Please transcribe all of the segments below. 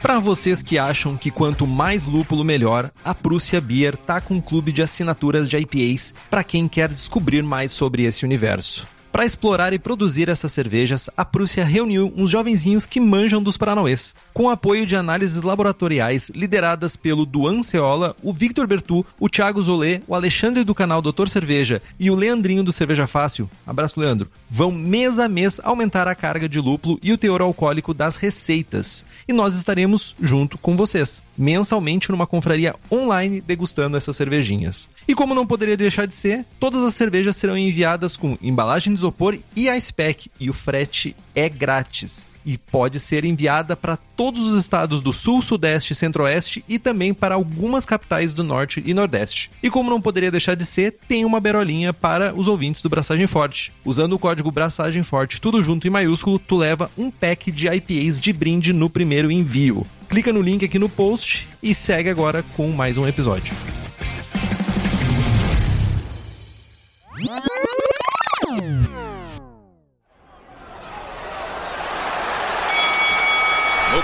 Para vocês que acham que quanto mais lúpulo melhor, a Prússia Beer tá com um clube de assinaturas de IPAs para quem quer descobrir mais sobre esse universo. Para explorar e produzir essas cervejas, a Prússia reuniu uns jovenzinhos que manjam dos Paranauês, com apoio de análises laboratoriais lideradas pelo Duan Ceola, o Victor Bertu, o Thiago Zolê, o Alexandre do canal Doutor Cerveja e o Leandrinho do Cerveja Fácil. Abraço, Leandro. Vão mês a mês aumentar a carga de lúpulo e o teor alcoólico das receitas. E nós estaremos junto com vocês, mensalmente numa confraria online degustando essas cervejinhas. E como não poderia deixar de ser, todas as cervejas serão enviadas com embalagem de isopor e ice pack, e o frete é grátis. E pode ser enviada para todos os estados do Sul, Sudeste e Centro-Oeste e também para algumas capitais do Norte e Nordeste. E como não poderia deixar de ser, tem uma berolinha para os ouvintes do Braçagem Forte. Usando o código Braçagem Forte, tudo junto em maiúsculo, tu leva um pack de IPAs de brinde no primeiro envio. Clica no link aqui no post e segue agora com mais um episódio.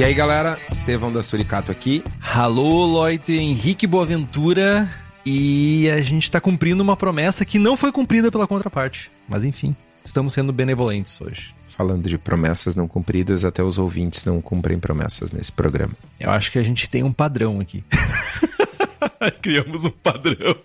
E aí, galera, Estevão da Suricato aqui. Alô, Loite, Henrique Boaventura. E a gente tá cumprindo uma promessa que não foi cumprida pela contraparte. Mas enfim, estamos sendo benevolentes hoje. Falando de promessas não cumpridas, até os ouvintes não cumprem promessas nesse programa. Eu acho que a gente tem um padrão aqui. Criamos um padrão.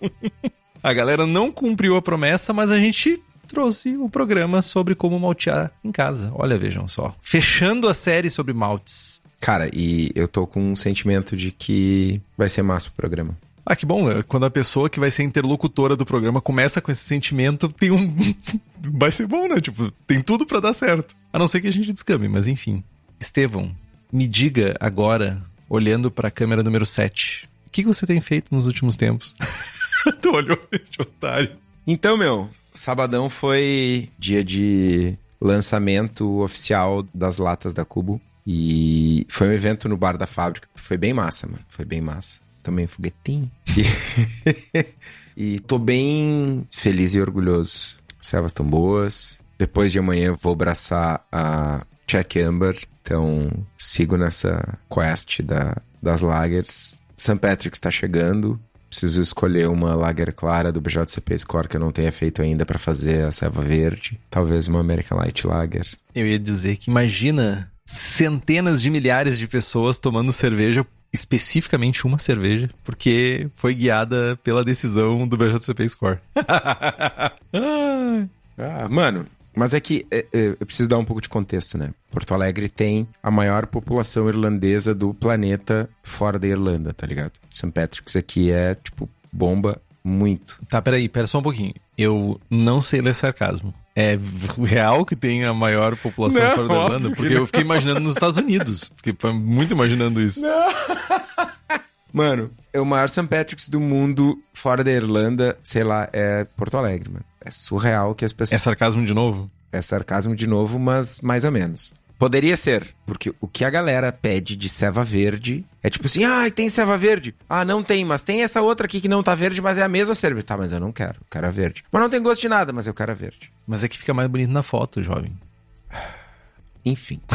A galera não cumpriu a promessa, mas a gente trouxe o programa sobre como maltear em casa. Olha, vejam só. Fechando a série sobre maltes. Cara, e eu tô com um sentimento de que vai ser massa o programa. Ah, que bom, né? Quando a pessoa que vai ser interlocutora do programa começa com esse sentimento, tem um. vai ser bom, né? Tipo, tem tudo para dar certo. A não ser que a gente descame, mas enfim. Estevão, me diga agora, olhando para a câmera número 7, o que você tem feito nos últimos tempos? tu olhou esse otário. Então, meu, sabadão foi dia de lançamento oficial das latas da Cubo. E foi um evento no bar da fábrica. Foi bem massa, mano. Foi bem massa. Também foguetinho. E, tô bem feliz e orgulhoso. As servas estão boas. Depois de amanhã vou abraçar a Check Amber. Então sigo nessa quest da, das lagers. St. Patrick's tá chegando. Preciso escolher uma lager clara do BJCP Score que eu não tenha feito ainda para fazer a serva verde. Talvez uma American Light Lager. Eu ia dizer que imagina centenas de milhares de pessoas tomando cerveja, especificamente uma cerveja, porque foi guiada pela decisão do BJCP Score. ah, mano, mas é que é, é, eu preciso dar um pouco de contexto, né? Porto Alegre tem a maior população irlandesa do planeta fora da Irlanda, tá ligado? St. Patrick's aqui é, tipo, bomba muito. Tá, peraí, pera só um pouquinho. Eu não sei ler sarcasmo. É real que tem a maior população Não, fora da Irlanda? Porque não. eu fiquei imaginando nos Estados Unidos. Fiquei muito imaginando isso. Mano, é o maior St. Patrick's do mundo fora da Irlanda, sei lá, é Porto Alegre, mano. É surreal que as É pessoas. sarcasmo de novo? É sarcasmo de novo, mas mais ou menos. Poderia ser, porque o que a galera pede de ceva verde é tipo assim: ah, tem ceva verde. Ah, não tem, mas tem essa outra aqui que não tá verde, mas é a mesma cerveja. Tá, mas eu não quero, eu quero a verde. Mas não tem gosto de nada, mas eu quero a verde. Mas é que fica mais bonito na foto, jovem. Enfim.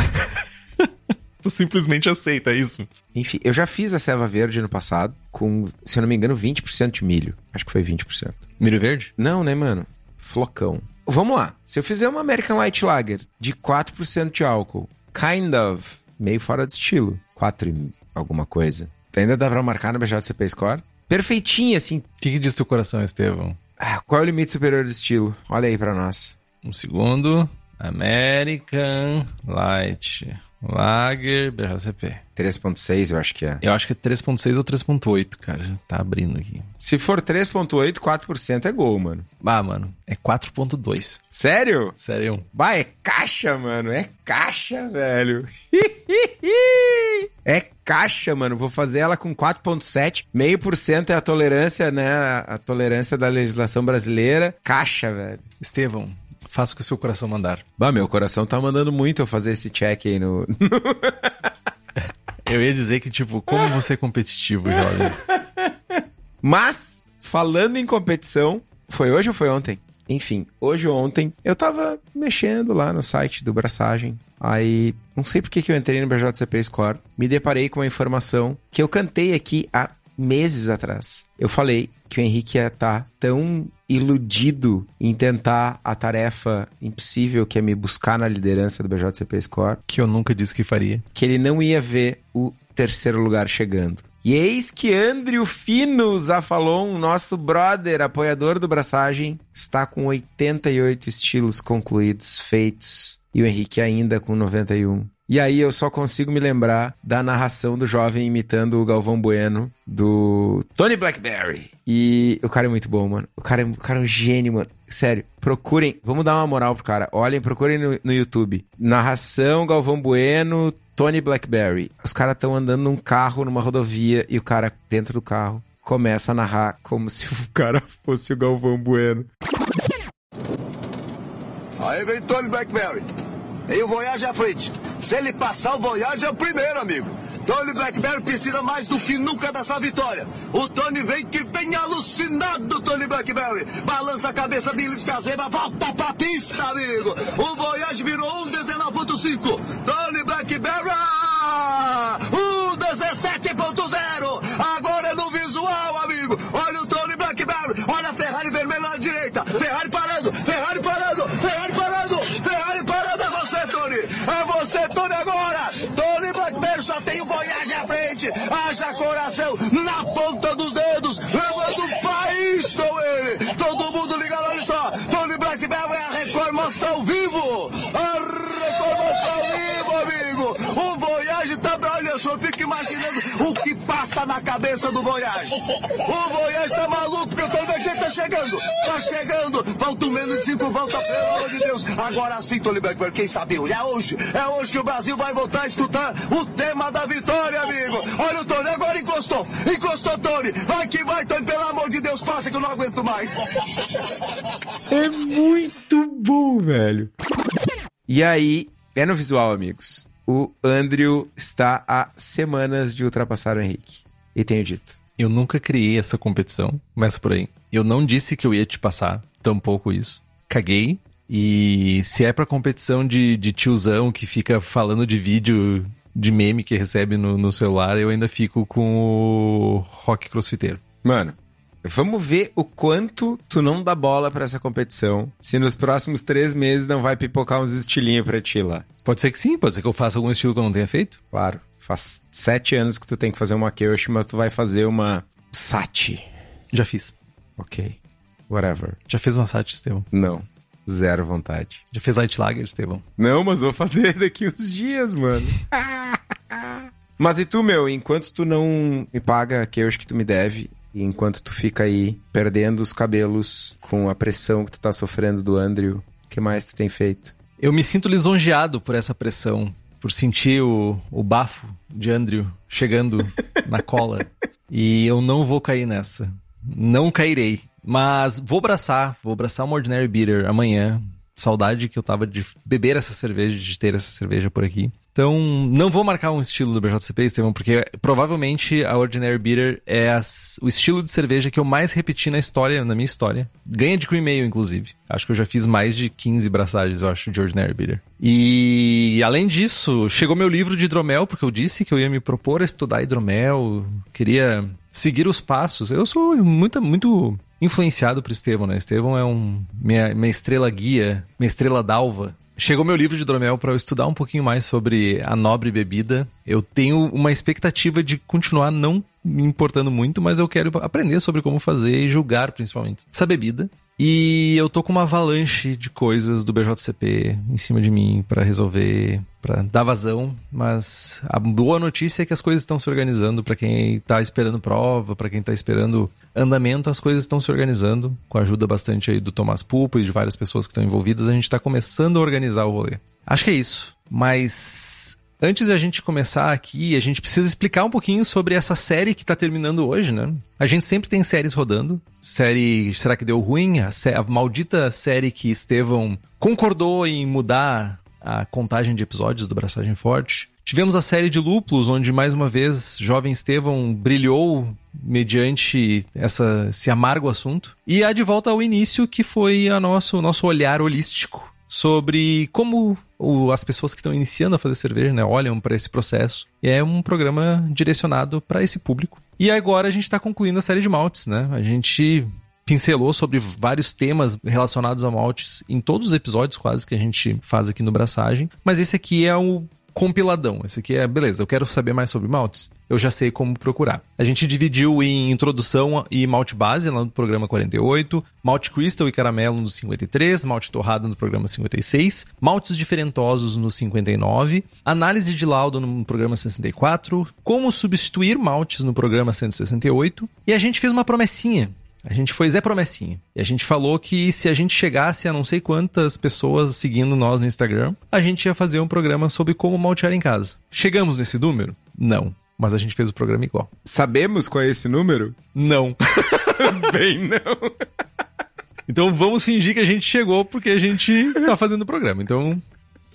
Tu simplesmente aceita isso. Enfim, eu já fiz a ceva verde no passado com, se eu não me engano, 20% de milho. Acho que foi 20%. Milho verde? Não, né, mano? Flocão. Vamos lá. Se eu fizer uma American Light Lager de 4% de álcool, kind of, meio fora de estilo, 4 e alguma coisa, ainda dá pra marcar no BJCP Score? Perfeitinha, assim. O que, que diz teu coração, Estevão? Ah, qual é o limite superior do estilo? Olha aí pra nós. Um segundo. American Light Lager BJCP. 3.6, eu acho que é. Eu acho que é 3.6 ou 3.8, cara. Tá abrindo aqui. Se for 3.8, 4% é gol, mano. Ah, mano, é 4.2. Sério? Sério? Bah, é caixa, mano. É caixa, velho. é caixa, mano. Vou fazer ela com 4.7. Meio por cento é a tolerância, né? A tolerância da legislação brasileira. Caixa, velho. Estevão, faça o que o seu coração mandar. Bah, meu coração tá mandando muito eu fazer esse check aí no... eu ia dizer que, tipo, como você é competitivo, jovem. Mas, falando em competição, foi hoje ou foi ontem? Enfim, hoje ou ontem, eu tava mexendo lá no site do Braçagem. Aí, não sei por que, que eu entrei no BJCP Score. Me deparei com uma informação que eu cantei aqui há meses atrás. Eu falei que o Henrique ia estar tá tão iludido em tentar a tarefa impossível que é me buscar na liderança do BJCP Score. Que eu nunca disse que faria. Que ele não ia ver o terceiro lugar chegando. E eis que Andrew Fino Zafalon, nosso brother, apoiador do Braçagem, está com 88 estilos concluídos, feitos, e o Henrique ainda com 91. E aí eu só consigo me lembrar da narração do jovem imitando o Galvão Bueno do Tony Blackberry. E o cara é muito bom, mano. O cara é, o cara é um gênio, mano. Sério, procurem, vamos dar uma moral pro cara. Olhem, procurem no, no YouTube. Narração Galvão Bueno, Tony Blackberry. Os caras estão andando num carro numa rodovia e o cara dentro do carro começa a narrar como se o cara fosse o Galvão Bueno. Aí vem Tony Blackberry. E o Voyage à frente. Se ele passar, o Voyage é o primeiro, amigo. Tony Blackberry precisa mais do que nunca dessa vitória. O Tony vem que vem alucinado, Tony Blackberry. Balança a cabeça de Liscazeba, volta pra pista, amigo. O Voyage virou um 19.5. Tony Blackberry, ah, um 17.0. Agora é no visual, amigo. Olha o Tony Blackberry, olha a Ferrari vermelha na direita. Ferrari parando, Ferrari parando, É você, Tony, agora. Tony Blackberry só tem o Voyage à frente. Haja coração na ponta dos dedos. Levando o país com ele. Todo mundo ligado, olha só. Tony Blackberry é a Record mostra ao vivo. A Record mostra ao vivo, amigo. O Voyage tá... Olha só, fica imaginando o que passa na cabeça do Voyage. O Voyage tá maluco porque o Tony Blackberry tá chegando. Tá chegando. Faltam menos de cinco voltas, pelo amor de Deus. Agora sim, Tony Blackberry, quem sabe? É hoje. É hoje que o Brasil vai voltar a escutar o tema da vitória, amigo. Olha o Tony, agora encostou. Encostou, Tony. Vai que vai, Tony. Pelo amor de Deus, passa que eu não aguento mais. É muito bom, velho. E aí, é no visual, amigos. O Andrew está há semanas de ultrapassar o Henrique. E tenho dito. Eu nunca criei essa competição, começa por aí. Eu não disse que eu ia te passar, tampouco isso. Caguei. E se é pra competição de, de tiozão que fica falando de vídeo de meme que recebe no, no celular, eu ainda fico com o rock crossfiteiro. Mano, vamos ver o quanto tu não dá bola pra essa competição. Se nos próximos três meses não vai pipocar uns estilinhos pra ti lá. Pode ser que sim, pode ser que eu faça algum estilo que eu não tenha feito. Claro. Faz sete anos que tu tem que fazer uma Kyoshi, mas tu vai fazer uma Sati. Já fiz. Ok. Whatever. Já fez uma site, Estevão? Não. Zero vontade. Já fez Light Lager, Estevão? Não, mas vou fazer daqui uns dias, mano. mas e tu, meu? Enquanto tu não me paga a Kyoshi que tu me deve, e enquanto tu fica aí perdendo os cabelos com a pressão que tu tá sofrendo do Andrew, o que mais tu tem feito? Eu me sinto lisonjeado por essa pressão, por sentir o, o bafo de Andrew chegando na cola. E eu não vou cair nessa. Não cairei. Mas vou abraçar, vou abraçar uma Ordinary Beater amanhã. Saudade que eu tava de beber essa cerveja, de ter essa cerveja por aqui. Então, não vou marcar um estilo do BJCP, Estevão, porque provavelmente a Ordinary Beater é as, o estilo de cerveja que eu mais repeti na história, na minha história. Ganha de cream ale, inclusive. Acho que eu já fiz mais de 15 braçagens, eu acho, de Ordinary Beater. E, além disso, chegou meu livro de hidromel, porque eu disse que eu ia me propor a estudar hidromel, queria seguir os passos. Eu sou muito, muito influenciado por Estevão, né? Estevão é um minha, minha estrela guia, minha estrela d'alva. Chegou meu livro de hidromel para eu estudar um pouquinho mais sobre a nobre bebida. Eu tenho uma expectativa de continuar não me importando muito, mas eu quero aprender sobre como fazer e julgar principalmente essa bebida. E eu tô com uma avalanche de coisas do BJCP em cima de mim para resolver, para dar vazão, mas a boa notícia é que as coisas estão se organizando para quem tá esperando prova, para quem tá esperando andamento, as coisas estão se organizando, com a ajuda bastante aí do Tomás Pulpo e de várias pessoas que estão envolvidas, a gente tá começando a organizar o rolê. Acho que é isso. Mas Antes de a gente começar aqui, a gente precisa explicar um pouquinho sobre essa série que tá terminando hoje, né? A gente sempre tem séries rodando. Série Será que deu ruim? A, a maldita série que Estevão concordou em mudar a contagem de episódios do Braçagem Forte. Tivemos a série de Lúpulos, onde mais uma vez jovem Estevão brilhou mediante essa, esse amargo assunto. E a de volta ao início, que foi a nosso, nosso olhar holístico sobre como as pessoas que estão iniciando a fazer cerveja né, olham para esse processo. E é um programa direcionado para esse público. E agora a gente está concluindo a série de maltes, né? A gente pincelou sobre vários temas relacionados a maltes em todos os episódios quase que a gente faz aqui no Braçagem, mas esse aqui é o compiladão. Esse aqui é, beleza, eu quero saber mais sobre maltes. Eu já sei como procurar. A gente dividiu em introdução e malte base lá no programa 48, malte crystal e caramelo no 53, malte torrado no programa 56, maltes diferentosos no 59, análise de laudo no programa 64, como substituir maltes no programa 168, e a gente fez uma promessinha a gente foi Zé Promessinha. E a gente falou que se a gente chegasse a não sei quantas pessoas seguindo nós no Instagram, a gente ia fazer um programa sobre como maltear em casa. Chegamos nesse número? Não. Mas a gente fez o programa igual. Sabemos qual é esse número? Não. Bem, não. então vamos fingir que a gente chegou porque a gente tá fazendo o programa. Então,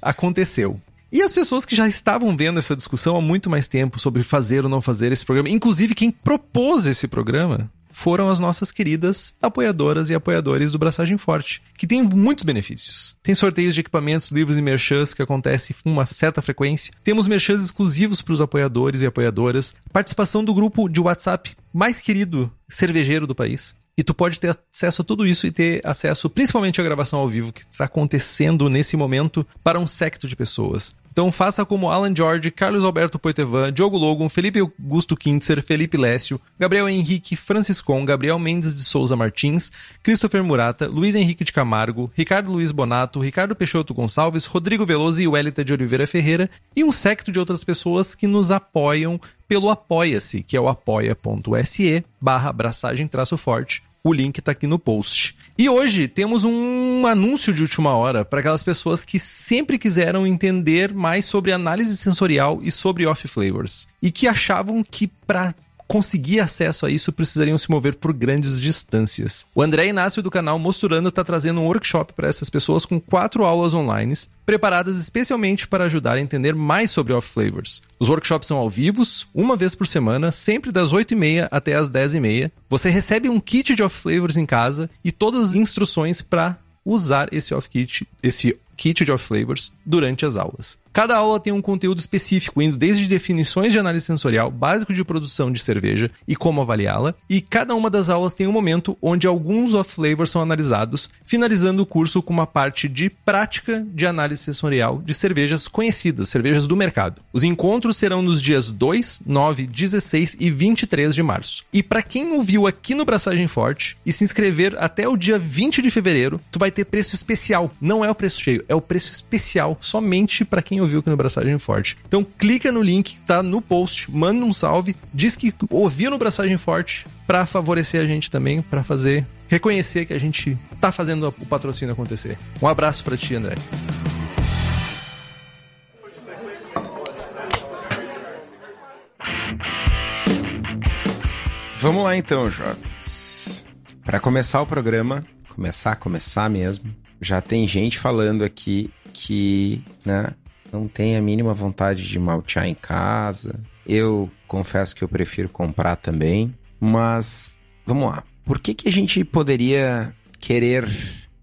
aconteceu. E as pessoas que já estavam vendo essa discussão há muito mais tempo sobre fazer ou não fazer esse programa, inclusive quem propôs esse programa, foram as nossas queridas apoiadoras e apoiadores do Braçagem Forte, que tem muitos benefícios. Tem sorteios de equipamentos, livros e merchans que acontecem com uma certa frequência. Temos merchans exclusivos para os apoiadores e apoiadoras. Participação do grupo de WhatsApp mais querido cervejeiro do país. E tu pode ter acesso a tudo isso e ter acesso principalmente à gravação ao vivo que está acontecendo nesse momento para um secto de pessoas. Então faça como Alan George, Carlos Alberto Poitevin, Diogo Logan, Felipe Augusto Kintzer, Felipe Lécio, Gabriel Henrique Franciscon, Gabriel Mendes de Souza Martins, Christopher Murata, Luiz Henrique de Camargo, Ricardo Luiz Bonato, Ricardo Peixoto Gonçalves, Rodrigo Veloso e Wellington de Oliveira Ferreira e um secto de outras pessoas que nos apoiam pelo Apoia-se, que é o apoia.se barra abraçagem-forte. O link está aqui no post. E hoje temos um anúncio de última hora para aquelas pessoas que sempre quiseram entender mais sobre análise sensorial e sobre off flavors e que achavam que para conseguir acesso a isso precisariam se mover por grandes distâncias. O André Inácio do canal Mosturando está trazendo um workshop para essas pessoas com quatro aulas online, preparadas especialmente para ajudar a entender mais sobre off flavors. Os workshops são ao vivo, uma vez por semana, sempre das 8h30 até as 10h30. Você recebe um kit de off flavors em casa e todas as instruções para usar esse off kit, esse kit de off flavors durante as aulas. Cada aula tem um conteúdo específico, indo desde definições de análise sensorial, básico de produção de cerveja e como avaliá-la, e cada uma das aulas tem um momento onde alguns off flavors são analisados, finalizando o curso com uma parte de prática de análise sensorial de cervejas conhecidas, cervejas do mercado. Os encontros serão nos dias 2, 9, 16 e 23 de março. E para quem ouviu aqui no Braçagem Forte e se inscrever até o dia 20 de fevereiro, tu vai ter preço especial. Não é o preço cheio, é o preço especial somente para quem ouviu aqui no Braçagem Forte. Então clica no link que tá no post, manda um salve, diz que ouviu no Braçagem Forte para favorecer a gente também, para fazer reconhecer que a gente tá fazendo o patrocínio acontecer. Um abraço para ti, André. Vamos lá então, jovens. Para começar o programa, começar, começar mesmo, já tem gente falando aqui que, né, não tem a mínima vontade de maltear em casa. Eu confesso que eu prefiro comprar também, mas vamos lá. Por que que a gente poderia querer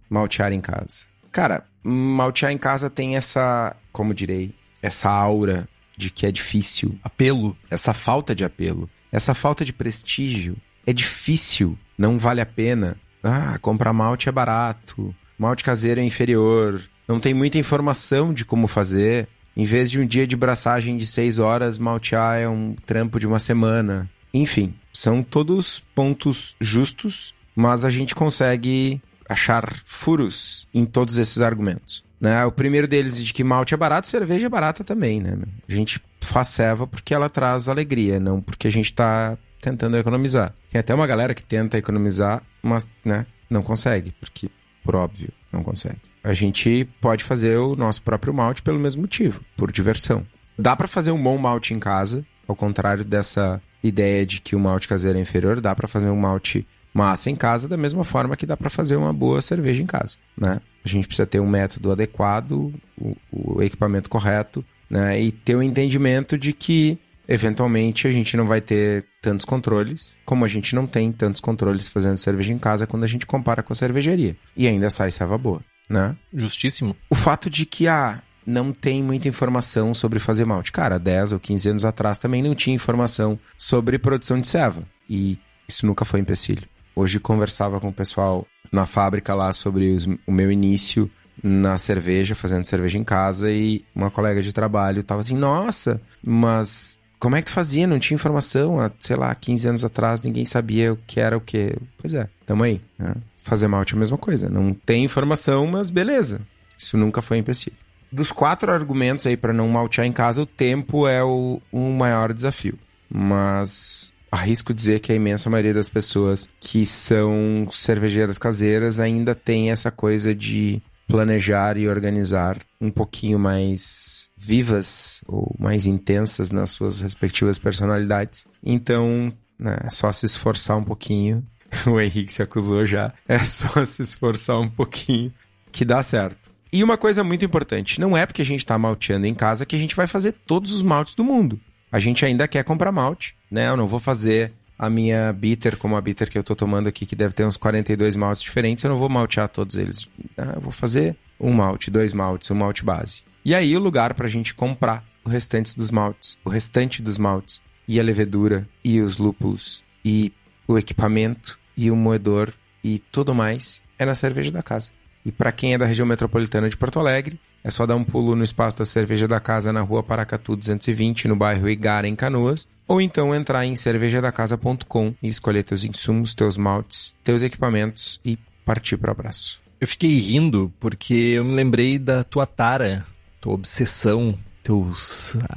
maltear em casa? Cara, maltear em casa tem essa, como direi, essa aura de que é difícil, apelo, essa falta de apelo, essa falta de prestígio. É difícil não vale a pena. Ah, comprar malte é barato, malte caseiro é inferior, não tem muita informação de como fazer. Em vez de um dia de braçagem de seis horas, maltear é um trampo de uma semana. Enfim, são todos pontos justos, mas a gente consegue achar furos em todos esses argumentos. Né? O primeiro deles de que malte é barato, cerveja é barata também, né? A gente faz ceva porque ela traz alegria, não porque a gente está tentando economizar. Tem até uma galera que tenta economizar, mas né, não consegue, porque, por óbvio, não consegue. A gente pode fazer o nosso próprio malte pelo mesmo motivo, por diversão. Dá para fazer um bom malte em casa, ao contrário dessa ideia de que o malte caseiro é inferior, dá para fazer um malte massa em casa da mesma forma que dá para fazer uma boa cerveja em casa, né? A gente precisa ter um método adequado, o, o equipamento correto, né? E ter o um entendimento de que eventualmente a gente não vai ter tantos controles, como a gente não tem tantos controles fazendo cerveja em casa quando a gente compara com a cervejaria. E ainda sai serva boa, né? Justíssimo. O fato de que ah, não tem muita informação sobre fazer malte. Cara, 10 ou 15 anos atrás também não tinha informação sobre produção de ceva. E isso nunca foi empecilho. Hoje conversava com o pessoal na fábrica lá sobre os, o meu início na cerveja, fazendo cerveja em casa, e uma colega de trabalho tava assim: Nossa, mas como é que tu fazia? Não tinha informação. Há, sei lá, 15 anos atrás ninguém sabia o que era o que. Pois é, tamo aí. Né? Fazer malte é a mesma coisa. Não tem informação, mas beleza. Isso nunca foi empecilho. Dos quatro argumentos aí para não maltear em casa, o tempo é o, o maior desafio. Mas arrisco dizer que a imensa maioria das pessoas que são cervejeiras caseiras ainda tem essa coisa de planejar e organizar um pouquinho mais vivas ou mais intensas nas suas respectivas personalidades. Então, né, é só se esforçar um pouquinho. O Henrique se acusou já. É só se esforçar um pouquinho que dá certo. E uma coisa muito importante, não é porque a gente está malteando em casa que a gente vai fazer todos os maltes do mundo. A gente ainda quer comprar malte, né? Eu não vou fazer a minha bitter, como a bitter que eu tô tomando aqui, que deve ter uns 42 maltes diferentes, eu não vou maltear todos eles. Ah, eu vou fazer um malte, dois maltes, um malte base. E aí o lugar pra gente comprar o restante dos maltes, o restante dos maltes, e a levedura, e os lúpulos, e o equipamento, e o moedor, e tudo mais, é na cerveja da casa. E para quem é da região metropolitana de Porto Alegre, é só dar um pulo no espaço da cerveja da casa na rua Paracatu 220, no bairro Igara, em Canoas, ou então entrar em cervejadacasa.com e escolher teus insumos, teus maltes, teus equipamentos e partir para o abraço. Eu fiquei rindo porque eu me lembrei da tua tara, tua obsessão, teu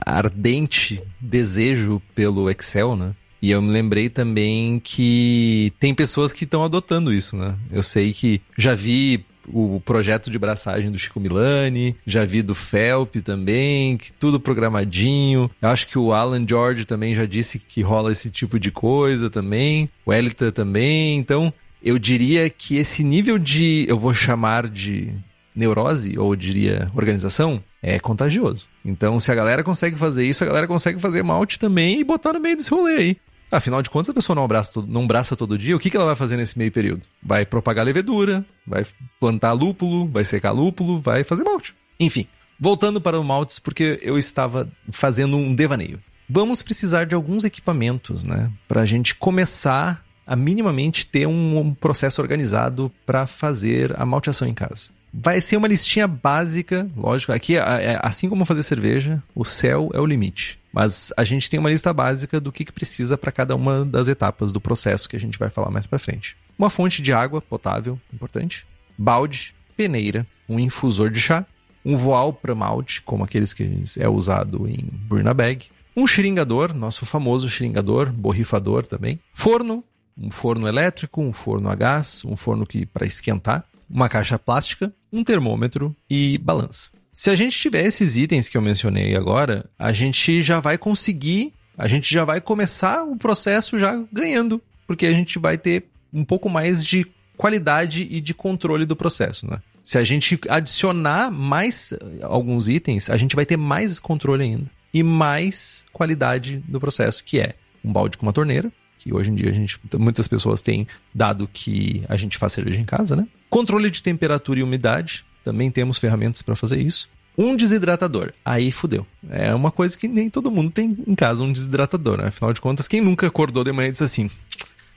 ardente desejo pelo Excel, né? E eu me lembrei também que tem pessoas que estão adotando isso, né? Eu sei que já vi o projeto de braçagem do Chico Milani, já vi do Felp também, que tudo programadinho. Eu acho que o Alan George também já disse que rola esse tipo de coisa também. O Elita também. Então, eu diria que esse nível de, eu vou chamar de neurose, ou diria organização, é contagioso. Então, se a galera consegue fazer isso, a galera consegue fazer malte também e botar no meio desse rolê aí. Afinal de contas, a pessoa não abraça, não braça todo dia, o que, que ela vai fazer nesse meio período? Vai propagar levedura, vai plantar lúpulo, vai secar lúpulo, vai fazer malte. Enfim, voltando para o maltes, porque eu estava fazendo um devaneio. Vamos precisar de alguns equipamentos, né? Para a gente começar a minimamente ter um processo organizado para fazer a malteação em casa. Vai ser uma listinha básica, lógico. Aqui, é, assim como fazer cerveja, o céu é o limite. Mas a gente tem uma lista básica do que, que precisa para cada uma das etapas do processo que a gente vai falar mais para frente. Uma fonte de água potável, importante. Balde, peneira, um infusor de chá, um voal para malte, como aqueles que é usado em burna bag, um xiringador, nosso famoso xiringador, borrifador também, forno, um forno elétrico, um forno a gás, um forno que para esquentar, uma caixa plástica, um termômetro e balança. Se a gente tiver esses itens que eu mencionei agora, a gente já vai conseguir, a gente já vai começar o processo já ganhando, porque a gente vai ter um pouco mais de qualidade e de controle do processo, né? Se a gente adicionar mais alguns itens, a gente vai ter mais controle ainda e mais qualidade do processo, que é um balde com uma torneira, que hoje em dia a gente, muitas pessoas têm dado que a gente faz cerveja em casa, né? Controle de temperatura e umidade, também temos ferramentas para fazer isso. Um desidratador. Aí fudeu. É uma coisa que nem todo mundo tem em casa, um desidratador. Né? Afinal de contas, quem nunca acordou de manhã e disse assim: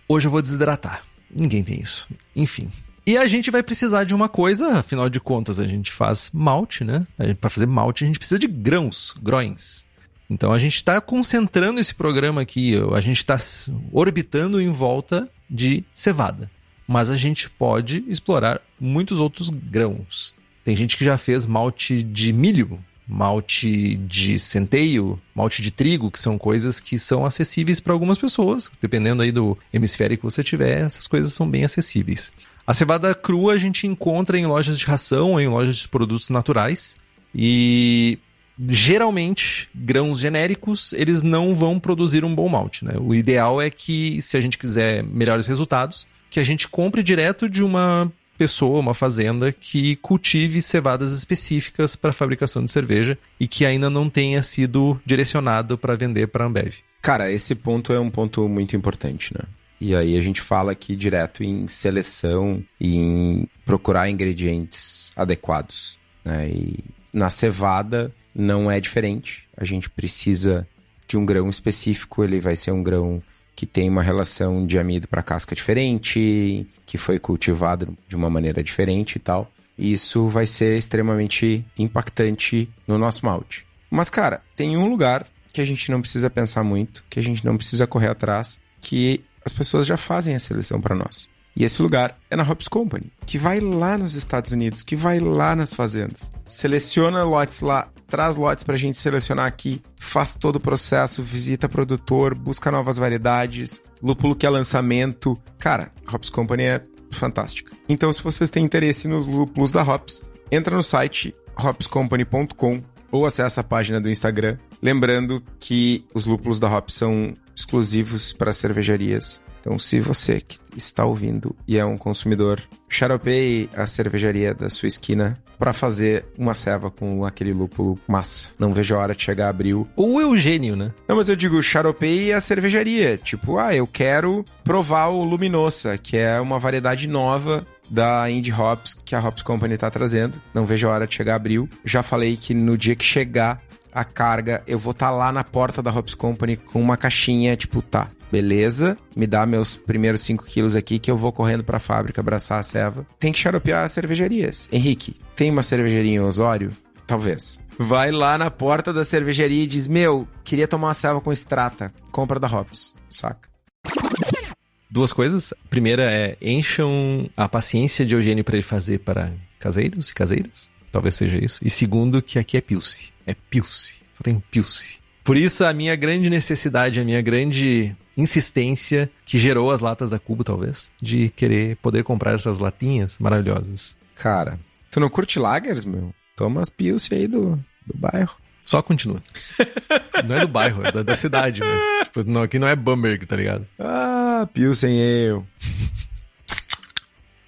hoje eu vou desidratar. Ninguém tem isso. Enfim. E a gente vai precisar de uma coisa, afinal de contas, a gente faz malte, né? Para fazer malte, a gente precisa de grãos, grões. Então a gente está concentrando esse programa aqui, a gente está orbitando em volta de cevada. Mas a gente pode explorar muitos outros grãos. Tem gente que já fez malte de milho, malte de centeio, malte de trigo, que são coisas que são acessíveis para algumas pessoas. Dependendo aí do hemisfério que você tiver, essas coisas são bem acessíveis. A cevada crua a gente encontra em lojas de ração em lojas de produtos naturais. E geralmente, grãos genéricos, eles não vão produzir um bom malte. Né? O ideal é que, se a gente quiser melhores resultados, que a gente compre direto de uma pessoa, uma fazenda que cultive cevadas específicas para fabricação de cerveja e que ainda não tenha sido direcionado para vender para a Ambev. Cara, esse ponto é um ponto muito importante, né? E aí a gente fala aqui direto em seleção e em procurar ingredientes adequados. Né? E na cevada não é diferente. A gente precisa de um grão específico, ele vai ser um grão que tem uma relação de amido para casca diferente, que foi cultivado de uma maneira diferente e tal. E isso vai ser extremamente impactante no nosso malte. Mas, cara, tem um lugar que a gente não precisa pensar muito, que a gente não precisa correr atrás, que as pessoas já fazem a seleção para nós. E esse lugar é na Hops Company, que vai lá nos Estados Unidos, que vai lá nas fazendas. Seleciona lotes lá, traz lotes para a gente selecionar aqui, faz todo o processo, visita produtor, busca novas variedades, lúpulo que é lançamento. Cara, Hops Company é fantástica. Então, se vocês têm interesse nos lúpulos da Hops, entra no site hopscompany.com ou acessa a página do Instagram. Lembrando que os lúpulos da Hops são exclusivos para cervejarias. Então, se você que está ouvindo e é um consumidor, xaropeie a cervejaria da sua esquina para fazer uma ceva com aquele lúpulo massa. Não vejo a hora de chegar abril. Ou Eugênio, né? Não, mas eu digo xaropeie a cervejaria. Tipo, ah, eu quero provar o Luminosa, que é uma variedade nova da Indie Hops que a Hops Company está trazendo. Não vejo a hora de chegar abril. Já falei que no dia que chegar a carga, eu vou estar tá lá na porta da Hops Company com uma caixinha, tipo, tá, beleza, me dá meus primeiros 5 quilos aqui que eu vou correndo pra fábrica abraçar a ceva. Tem que xaropear as cervejarias. Henrique, tem uma cervejaria em Osório? Talvez. Vai lá na porta da cervejaria e diz: Meu, queria tomar uma ceva com extrata. Compra da Hops. Saca? Duas coisas. Primeira é encham a paciência de Eugênio para ele fazer para caseiros e caseiras. Talvez seja isso. E segundo, que aqui é Pilce. É Pilce. Só tem Pilce. Por isso, a minha grande necessidade, a minha grande insistência que gerou as latas da Cubo, talvez, de querer poder comprar essas latinhas maravilhosas. Cara, tu não curte lagers, meu? Toma as Pilce aí do, do bairro. Só continua. não é do bairro, é da, da cidade, mas tipo, não, aqui não é Bamberg, tá ligado? Ah, Pilsen eu.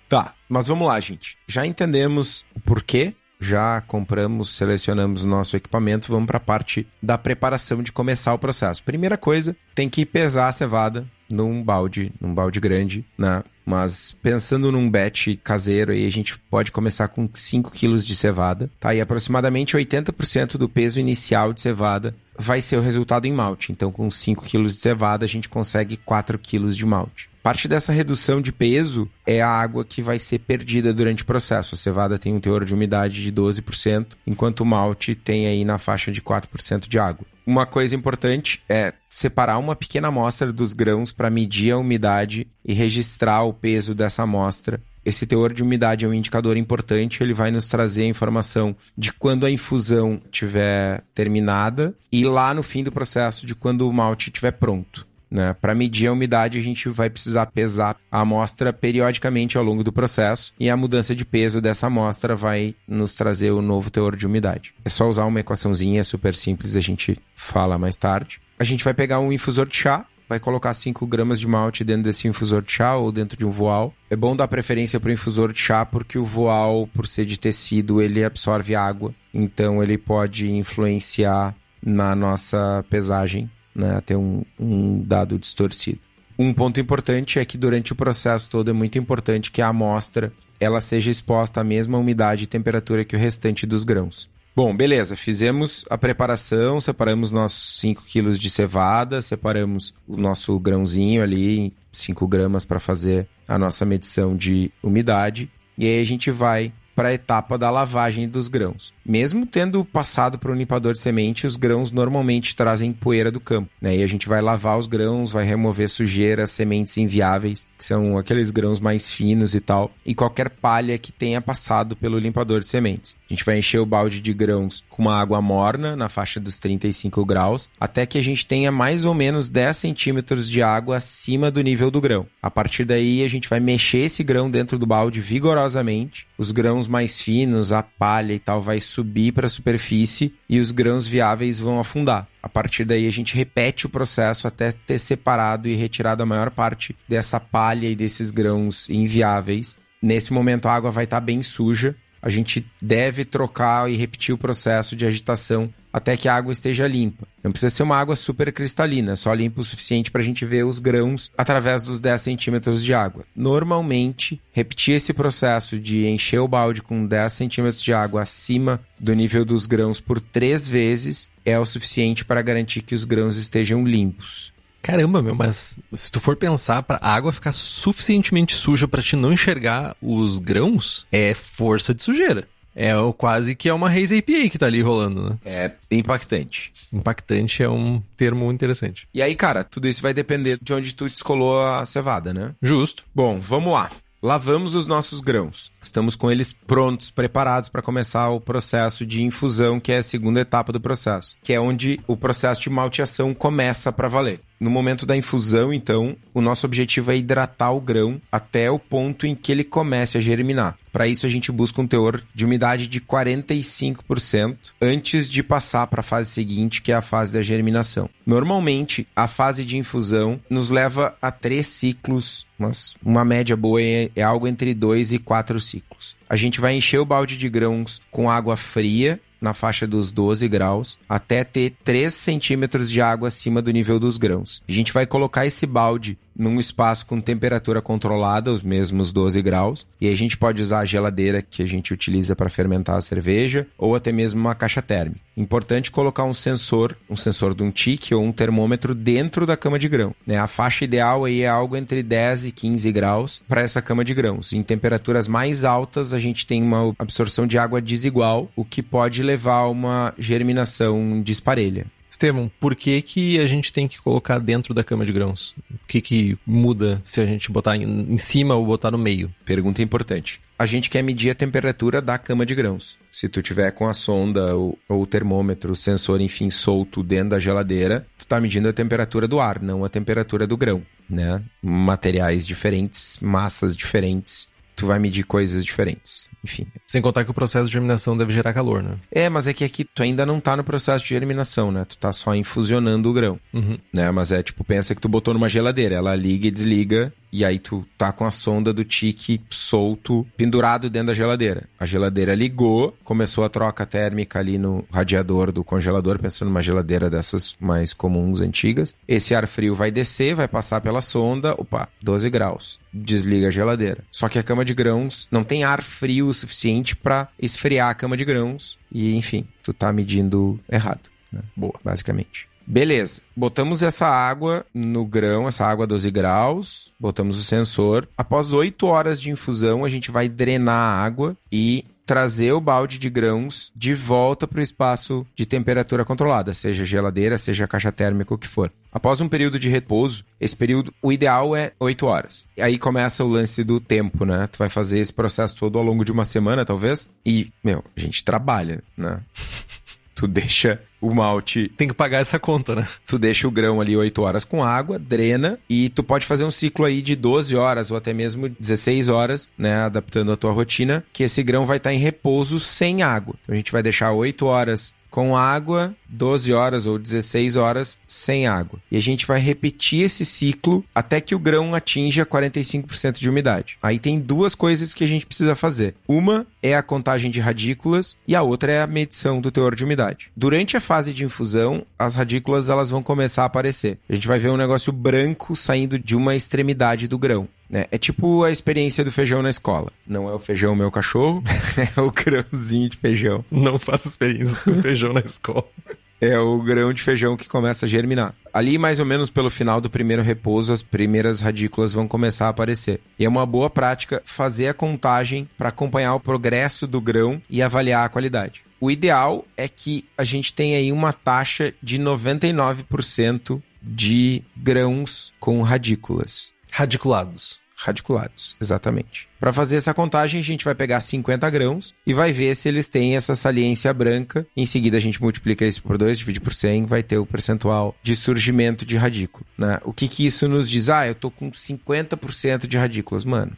tá, mas vamos lá, gente. Já entendemos o porquê já compramos, selecionamos nosso equipamento, vamos para a parte da preparação de começar o processo. Primeira coisa, tem que pesar a cevada num balde, num balde grande, né? Mas pensando num batch caseiro aí, a gente pode começar com 5 kg de cevada, tá? E aproximadamente 80% do peso inicial de cevada vai ser o resultado em malte. Então, com 5 kg de cevada, a gente consegue 4 kg de malte. Parte dessa redução de peso é a água que vai ser perdida durante o processo. A cevada tem um teor de umidade de 12%, enquanto o malte tem aí na faixa de 4% de água. Uma coisa importante é separar uma pequena amostra dos grãos para medir a umidade e registrar o peso dessa amostra esse teor de umidade é um indicador importante, ele vai nos trazer a informação de quando a infusão estiver terminada e lá no fim do processo de quando o malte estiver pronto. Né? Para medir a umidade, a gente vai precisar pesar a amostra periodicamente ao longo do processo e a mudança de peso dessa amostra vai nos trazer o novo teor de umidade. É só usar uma equaçãozinha super simples, a gente fala mais tarde. A gente vai pegar um infusor de chá, vai colocar 5 gramas de malte dentro desse infusor de chá ou dentro de um voal. É bom dar preferência para o infusor de chá porque o voal, por ser de tecido, ele absorve água, então ele pode influenciar na nossa pesagem né, ter um, um dado distorcido. Um ponto importante é que durante o processo todo é muito importante que a amostra ela seja exposta à mesma umidade e temperatura que o restante dos grãos. Bom, beleza. Fizemos a preparação, separamos nossos 5 quilos de cevada, separamos o nosso grãozinho ali, 5 gramas para fazer a nossa medição de umidade. E aí a gente vai para a etapa da lavagem dos grãos. Mesmo tendo passado para o limpador de semente, os grãos normalmente trazem poeira do campo. Né? E a gente vai lavar os grãos, vai remover sujeira, sementes inviáveis, que são aqueles grãos mais finos e tal, e qualquer palha que tenha passado pelo limpador de sementes. A gente vai encher o balde de grãos com uma água morna, na faixa dos 35 graus, até que a gente tenha mais ou menos 10 centímetros de água acima do nível do grão. A partir daí, a gente vai mexer esse grão dentro do balde vigorosamente. Os grãos mais finos, a palha e tal, vai subir para a superfície e os grãos viáveis vão afundar. A partir daí, a gente repete o processo até ter separado e retirado a maior parte dessa palha e desses grãos inviáveis. Nesse momento, a água vai estar tá bem suja a gente deve trocar e repetir o processo de agitação até que a água esteja limpa. Não precisa ser uma água super cristalina, só limpa o suficiente para a gente ver os grãos através dos 10 centímetros de água. Normalmente, repetir esse processo de encher o balde com 10 centímetros de água acima do nível dos grãos por três vezes é o suficiente para garantir que os grãos estejam limpos. Caramba, meu, mas se tu for pensar para a água ficar suficientemente suja para te não enxergar os grãos, é força de sujeira. É o, quase que é uma Haze APA que tá ali rolando, né? É impactante. Impactante é um termo interessante. E aí, cara, tudo isso vai depender de onde tu descolou a cevada, né? Justo. Bom, vamos lá. Lavamos os nossos grãos. Estamos com eles prontos, preparados para começar o processo de infusão, que é a segunda etapa do processo, que é onde o processo de malteação começa para valer. No momento da infusão, então, o nosso objetivo é hidratar o grão até o ponto em que ele comece a germinar. Para isso, a gente busca um teor de umidade de 45% antes de passar para a fase seguinte, que é a fase da germinação. Normalmente, a fase de infusão nos leva a três ciclos, mas uma média boa é, é algo entre dois e quatro ciclos. A gente vai encher o balde de grãos com água fria na faixa dos 12 graus, até ter 3 centímetros de água acima do nível dos grãos. A gente vai colocar esse balde num espaço com temperatura controlada, os mesmos 12 graus, e a gente pode usar a geladeira que a gente utiliza para fermentar a cerveja, ou até mesmo uma caixa térmica. Importante colocar um sensor, um sensor de um tique ou um termômetro dentro da cama de grão. Né? A faixa ideal aí é algo entre 10 e 15 graus para essa cama de grãos. Em temperaturas mais altas, a gente tem uma absorção de água desigual, o que pode levar a uma germinação disparelha. Estevam, por que, que a gente tem que colocar dentro da cama de grãos? O que, que muda se a gente botar em, em cima ou botar no meio? Pergunta importante. A gente quer medir a temperatura da cama de grãos. Se tu tiver com a sonda ou, ou o termômetro, o sensor, enfim, solto dentro da geladeira, tu tá medindo a temperatura do ar, não a temperatura do grão, né? Materiais diferentes, massas diferentes tu vai medir coisas diferentes. Enfim. Sem contar que o processo de germinação deve gerar calor, né? É, mas é que aqui tu ainda não tá no processo de germinação, né? Tu tá só infusionando o grão. Uhum. Né? Mas é tipo, pensa que tu botou numa geladeira, ela liga e desliga e aí tu tá com a sonda do tique solto, pendurado dentro da geladeira. A geladeira ligou, começou a troca térmica ali no radiador do congelador, pensando numa geladeira dessas mais comuns, antigas. Esse ar frio vai descer, vai passar pela sonda, opa, 12 graus. Desliga a geladeira. Só que a cama de grãos não tem ar frio o suficiente para esfriar a cama de grãos. E, enfim, tu tá medindo errado. Né? Boa, basicamente. Beleza. Botamos essa água no grão, essa água a 12 graus, botamos o sensor. Após 8 horas de infusão, a gente vai drenar a água e trazer o balde de grãos de volta para o espaço de temperatura controlada, seja geladeira, seja caixa térmica, o que for. Após um período de repouso, esse período, o ideal é 8 horas. E aí começa o lance do tempo, né? Tu vai fazer esse processo todo ao longo de uma semana, talvez. E, meu, a gente trabalha, né? tu deixa o malte. Tem que pagar essa conta, né? Tu deixa o grão ali 8 horas com água, drena e tu pode fazer um ciclo aí de 12 horas ou até mesmo 16 horas, né? Adaptando a tua rotina, que esse grão vai estar em repouso sem água. Então a gente vai deixar 8 horas com água, 12 horas ou 16 horas sem água. E a gente vai repetir esse ciclo até que o grão atinja 45% de umidade. Aí tem duas coisas que a gente precisa fazer. Uma é a contagem de radículas e a outra é a medição do teor de umidade. Durante a fase de infusão, as radículas elas vão começar a aparecer. A gente vai ver um negócio branco saindo de uma extremidade do grão. Né? É tipo a experiência do feijão na escola. Não é o feijão meu cachorro, é o grãozinho de feijão. Não faça experiências com feijão na escola. É o grão de feijão que começa a germinar. Ali, mais ou menos pelo final do primeiro repouso, as primeiras radículas vão começar a aparecer. E é uma boa prática fazer a contagem para acompanhar o progresso do grão e avaliar a qualidade. O ideal é que a gente tenha aí uma taxa de 99% de grãos com radículas. Radiculados radiculados, exatamente. Para fazer essa contagem, a gente vai pegar 50 grãos e vai ver se eles têm essa saliência branca. Em seguida, a gente multiplica isso por 2, divide por 100, vai ter o percentual de surgimento de radícula. Né? O que, que isso nos diz? Ah, eu tô com 50% de radículas. Mano,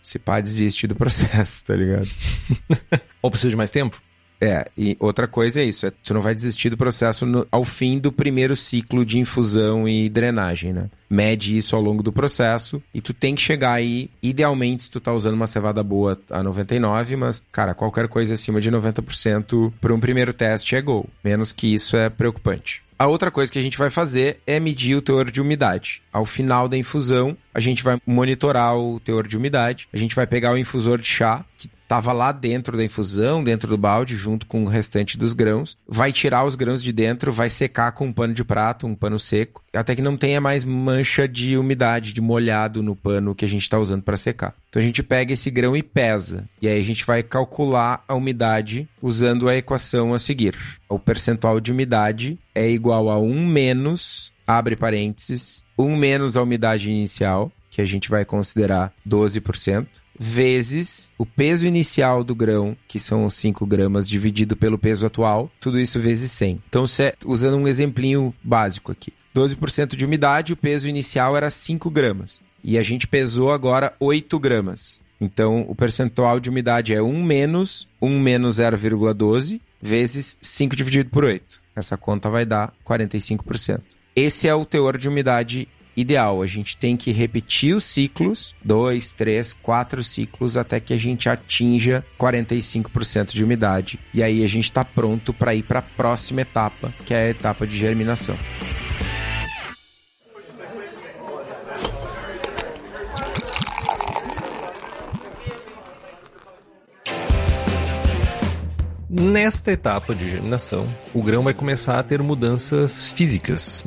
se pá, desiste do processo, tá ligado? Ou precisa de mais tempo? É, e outra coisa é isso, é, tu não vai desistir do processo no, ao fim do primeiro ciclo de infusão e drenagem, né? Mede isso ao longo do processo e tu tem que chegar aí, idealmente, se tu tá usando uma cevada boa a 99, mas, cara, qualquer coisa acima de 90% para um primeiro teste é gol. Menos que isso é preocupante. A outra coisa que a gente vai fazer é medir o teor de umidade. Ao final da infusão, a gente vai monitorar o teor de umidade. A gente vai pegar o infusor de chá, que estava lá dentro da infusão, dentro do balde, junto com o restante dos grãos. Vai tirar os grãos de dentro, vai secar com um pano de prato, um pano seco, até que não tenha mais mancha de umidade, de molhado no pano que a gente está usando para secar. Então a gente pega esse grão e pesa. E aí a gente vai calcular a umidade usando a equação a seguir. O percentual de umidade é igual a 1 menos, abre parênteses, 1 menos a umidade inicial, que a gente vai considerar 12%, vezes o peso inicial do grão, que são os 5 gramas, dividido pelo peso atual, tudo isso vezes 100. Então, usando um exemplinho básico aqui. 12% de umidade, o peso inicial era 5 gramas. E a gente pesou agora 8 gramas. Então, o percentual de umidade é 1 menos 1 menos 0,12 vezes 5 dividido por 8. Essa conta vai dar 45%. Esse é o teor de umidade ideal. A gente tem que repetir os ciclos, dois, três, quatro ciclos, até que a gente atinja 45% de umidade. E aí a gente está pronto para ir para a próxima etapa, que é a etapa de germinação. Nesta etapa de germinação, o grão vai começar a ter mudanças físicas.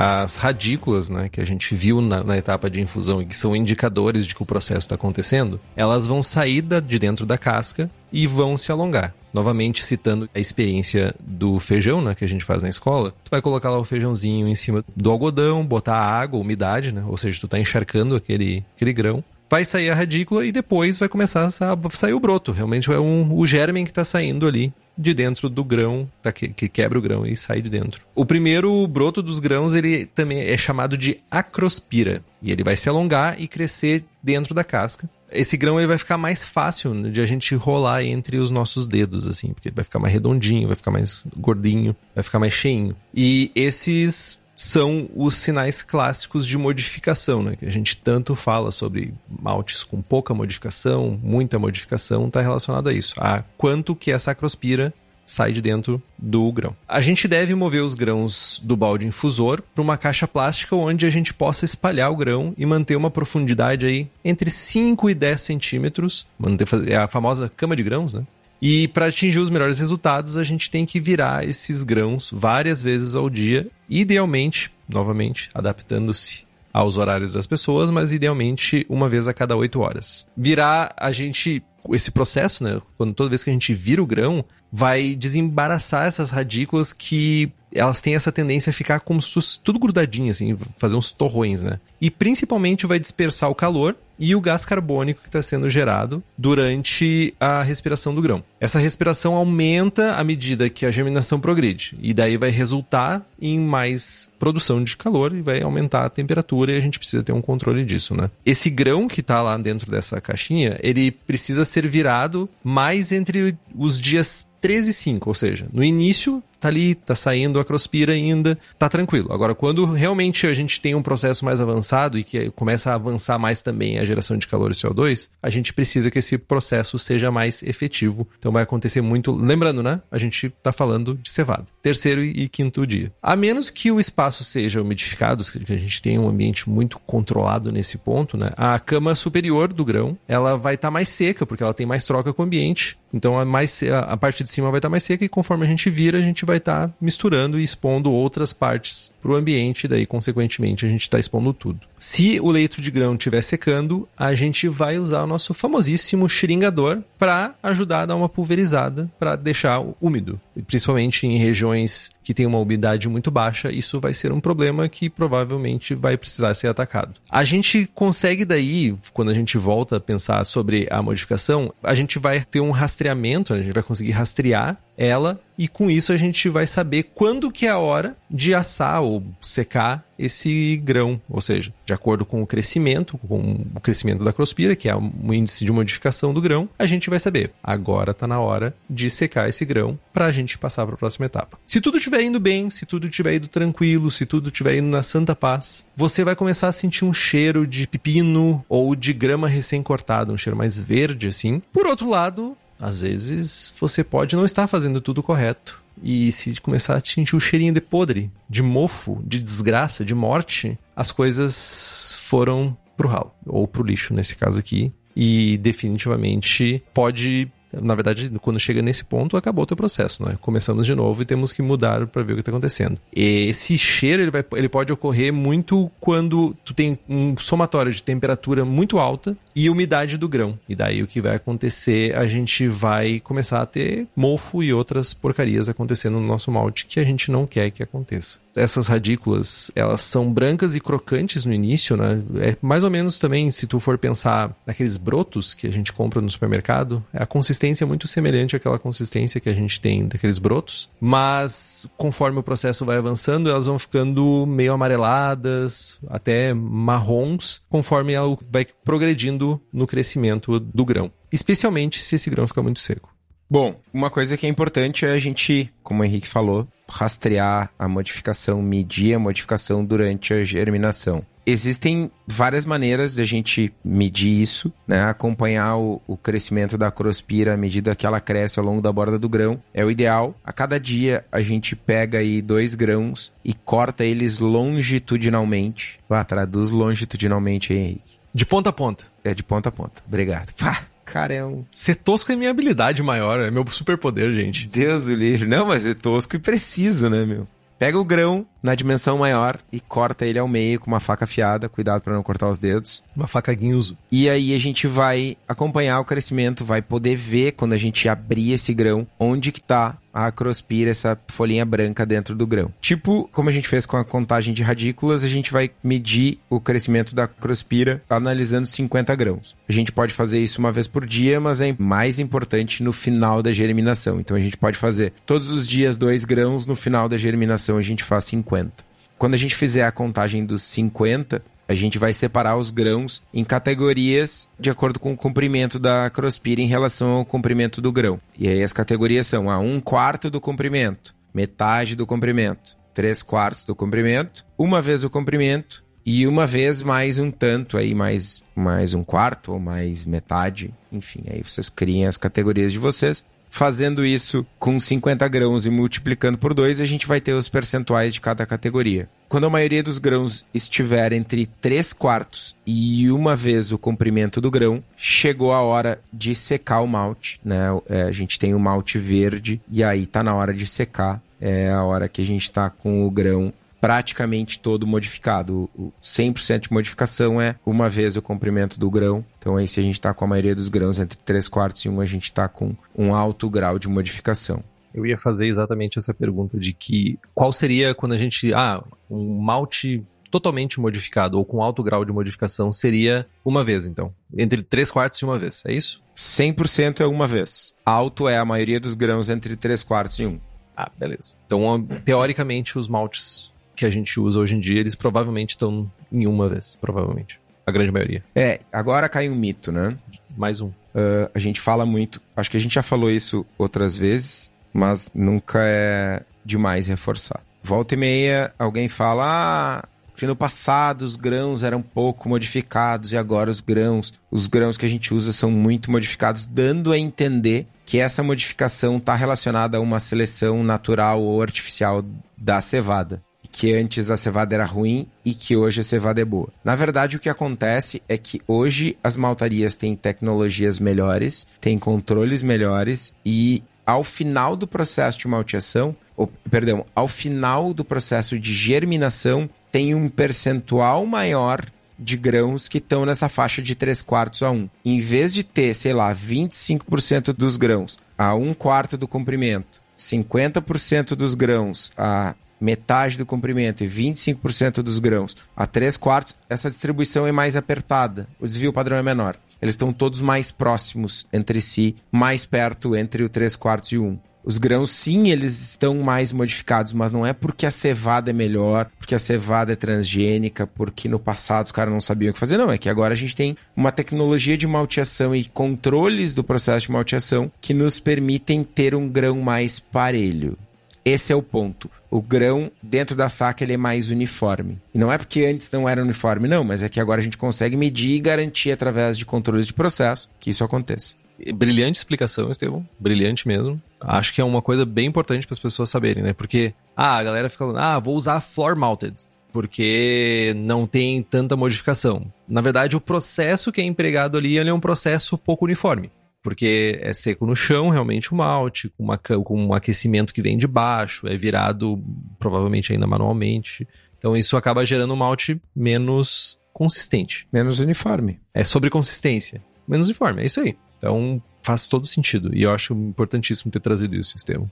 As radículas, né, que a gente viu na, na etapa de infusão e que são indicadores de que o processo está acontecendo, elas vão sair da, de dentro da casca e vão se alongar. Novamente citando a experiência do feijão, né, que a gente faz na escola, tu vai colocar lá o feijãozinho em cima do algodão, botar água, umidade, né, ou seja, tu tá encharcando aquele, aquele grão, vai sair a radícula e depois vai começar a sair o broto. Realmente é um, o germen que está saindo ali de dentro do grão, tá, que, que, quebra o grão e sai de dentro. O primeiro broto dos grãos ele também é chamado de acrospira e ele vai se alongar e crescer dentro da casca. Esse grão ele vai ficar mais fácil de a gente rolar entre os nossos dedos, assim, porque ele vai ficar mais redondinho, vai ficar mais gordinho, vai ficar mais cheinho. E esses são os sinais clássicos de modificação, né? Que a gente tanto fala sobre maltes com pouca modificação, muita modificação, está relacionado a isso. A quanto que essa acrospira sai de dentro do grão. A gente deve mover os grãos do balde infusor para uma caixa plástica onde a gente possa espalhar o grão e manter uma profundidade aí entre 5 e 10 centímetros. Manter, é a famosa cama de grãos, né? E para atingir os melhores resultados, a gente tem que virar esses grãos várias vezes ao dia, idealmente, novamente, adaptando-se aos horários das pessoas, mas idealmente uma vez a cada oito horas. Virar a gente esse processo, né? Quando toda vez que a gente vira o grão, vai desembaraçar essas radículas que elas têm essa tendência a ficar como tudo grudadinho, assim, fazer uns torrões, né? E principalmente vai dispersar o calor e o gás carbônico que está sendo gerado durante a respiração do grão. Essa respiração aumenta à medida que a germinação progride, e daí vai resultar em mais produção de calor e vai aumentar a temperatura, e a gente precisa ter um controle disso, né? Esse grão que está lá dentro dessa caixinha, ele precisa ser virado mais entre os dias 13 e 5, ou seja, no início tá ali, tá saindo a crospira ainda, tá tranquilo. Agora, quando realmente a gente tem um processo mais avançado e que começa a avançar mais também a geração de calor e CO2, a gente precisa que esse processo seja mais efetivo. Então vai acontecer muito. Lembrando, né? A gente tá falando de cevada. Terceiro e quinto dia. A menos que o espaço seja umidificado, que a gente tenha um ambiente muito controlado nesse ponto, né? A cama superior do grão, ela vai estar tá mais seca, porque ela tem mais troca com o ambiente. Então a, mais, a parte de cima vai estar tá mais seca e conforme a gente vira, a gente vai estar tá misturando e expondo outras partes para o ambiente, e daí, consequentemente, a gente está expondo tudo. Se o leito de grão estiver secando, a gente vai usar o nosso famosíssimo xeringador para ajudar a dar uma pulverizada para deixar úmido. Principalmente em regiões que tem uma umidade muito baixa, isso vai ser um problema que provavelmente vai precisar ser atacado. A gente consegue daí, quando a gente volta a pensar sobre a modificação, a gente vai ter um rastreamento, a gente vai conseguir rastrear ela e com isso a gente vai saber quando que é a hora de assar ou secar esse grão, ou seja, de acordo com o crescimento, com o crescimento da crospira, que é o índice de modificação do grão, a gente vai saber, agora está na hora de secar esse grão para a gente passar para a próxima etapa. Se tudo estiver indo bem, se tudo estiver indo tranquilo, se tudo estiver indo na santa paz, você vai começar a sentir um cheiro de pepino ou de grama recém-cortada, um cheiro mais verde assim. Por outro lado, às vezes você pode não estar fazendo tudo correto. E se começar a sentir o cheirinho de podre, de mofo, de desgraça, de morte, as coisas foram pro ralo, ou pro lixo nesse caso aqui. E definitivamente pode na verdade, quando chega nesse ponto, acabou o teu processo, né? Começamos de novo e temos que mudar para ver o que está acontecendo. Esse cheiro, ele, vai, ele pode ocorrer muito quando tu tem um somatório de temperatura muito alta e umidade do grão. E daí o que vai acontecer, a gente vai começar a ter mofo e outras porcarias acontecendo no nosso malte que a gente não quer que aconteça. Essas radículas, elas são brancas e crocantes no início, né? É mais ou menos também, se tu for pensar naqueles brotos que a gente compra no supermercado, é a consistência consistência muito semelhante àquela consistência que a gente tem daqueles brotos, mas conforme o processo vai avançando, elas vão ficando meio amareladas, até marrons, conforme ela vai progredindo no crescimento do grão, especialmente se esse grão ficar muito seco. Bom, uma coisa que é importante é a gente, como o Henrique falou, rastrear a modificação, medir a modificação durante a germinação existem várias maneiras de a gente medir isso, né? Acompanhar o, o, crescimento da crospira à medida que ela cresce ao longo da borda do grão é o ideal. A cada dia a gente pega aí dois grãos e corta eles longitudinalmente. Ah, traduz longitudinalmente aí, Henrique. De ponta a ponta. É, de ponta a ponta. Obrigado. Pá, cara, é um. Ser tosco é minha habilidade maior, é meu superpoder, gente. Deus o livre. Não, mas é tosco e preciso, né, meu? Pega o grão na dimensão maior e corta ele ao meio com uma faca afiada, cuidado para não cortar os dedos. Uma faca guinzo. E aí a gente vai acompanhar o crescimento, vai poder ver quando a gente abrir esse grão onde que tá a acrospira, essa folhinha branca dentro do grão. Tipo, como a gente fez com a contagem de radículas, a gente vai medir o crescimento da acrospira analisando 50 grãos. A gente pode fazer isso uma vez por dia, mas é mais importante no final da germinação. Então a gente pode fazer todos os dias dois grãos, no final da germinação a gente faz 50. Quando a gente fizer a contagem dos 50, a gente vai separar os grãos em categorias de acordo com o comprimento da crospira em relação ao comprimento do grão. E aí as categorias são a um quarto do comprimento, metade do comprimento, três quartos do comprimento, uma vez o comprimento e uma vez mais um tanto aí, mais, mais um quarto ou mais metade. Enfim, aí vocês criam as categorias de vocês Fazendo isso com 50 grãos e multiplicando por 2, a gente vai ter os percentuais de cada categoria. Quando a maioria dos grãos estiver entre 3 quartos e uma vez o comprimento do grão, chegou a hora de secar o malte. Né? É, a gente tem o malte verde e aí tá na hora de secar. É a hora que a gente está com o grão praticamente todo modificado. O 100% de modificação é uma vez o comprimento do grão. Então aí se a gente está com a maioria dos grãos entre 3 quartos e 1, a gente está com um alto grau de modificação. Eu ia fazer exatamente essa pergunta de que qual seria quando a gente, ah, um malte totalmente modificado ou com alto grau de modificação seria uma vez, então. Entre 3 quartos e uma vez, é isso? 100% é uma vez. Alto é a maioria dos grãos entre 3 quartos e 1. Ah, beleza. Então, teoricamente, os maltes que a gente usa hoje em dia, eles provavelmente estão em uma vez, provavelmente. A grande maioria. É, agora cai um mito, né? Mais um. Uh, a gente fala muito, acho que a gente já falou isso outras vezes, mas nunca é demais reforçar. Volta e meia, alguém fala: ah, porque no passado os grãos eram pouco modificados e agora os grãos, os grãos que a gente usa são muito modificados, dando a entender que essa modificação está relacionada a uma seleção natural ou artificial da cevada que antes a cevada era ruim e que hoje a cevada é boa. Na verdade, o que acontece é que hoje as maltarias têm tecnologias melhores, têm controles melhores e ao final do processo de malteação, ou, perdão, ao final do processo de germinação, tem um percentual maior de grãos que estão nessa faixa de 3 quartos a 1. Em vez de ter, sei lá, 25% dos grãos a 1 quarto do comprimento, 50% dos grãos a metade do comprimento e 25% dos grãos a 3 quartos, essa distribuição é mais apertada, o desvio padrão é menor. Eles estão todos mais próximos entre si, mais perto entre o 3 quartos e o 1. Os grãos, sim, eles estão mais modificados, mas não é porque a cevada é melhor, porque a cevada é transgênica, porque no passado os caras não sabiam o que fazer. Não, é que agora a gente tem uma tecnologia de malteação e controles do processo de malteação que nos permitem ter um grão mais parelho. Esse é o ponto. O grão dentro da saca ele é mais uniforme. E não é porque antes não era uniforme, não, mas é que agora a gente consegue medir e garantir através de controles de processo que isso aconteça. Brilhante explicação, Estevão. Brilhante mesmo. Acho que é uma coisa bem importante para as pessoas saberem, né? Porque, ah, a galera fica falando, ah, vou usar floor mounted, porque não tem tanta modificação. Na verdade, o processo que é empregado ali é um processo pouco uniforme porque é seco no chão, realmente o malte, com, uma, com um aquecimento que vem de baixo, é virado provavelmente ainda manualmente. Então isso acaba gerando um malte menos consistente. Menos uniforme. É sobre consistência. Menos uniforme, é isso aí. Então faz todo sentido. E eu acho importantíssimo ter trazido isso, Estevam.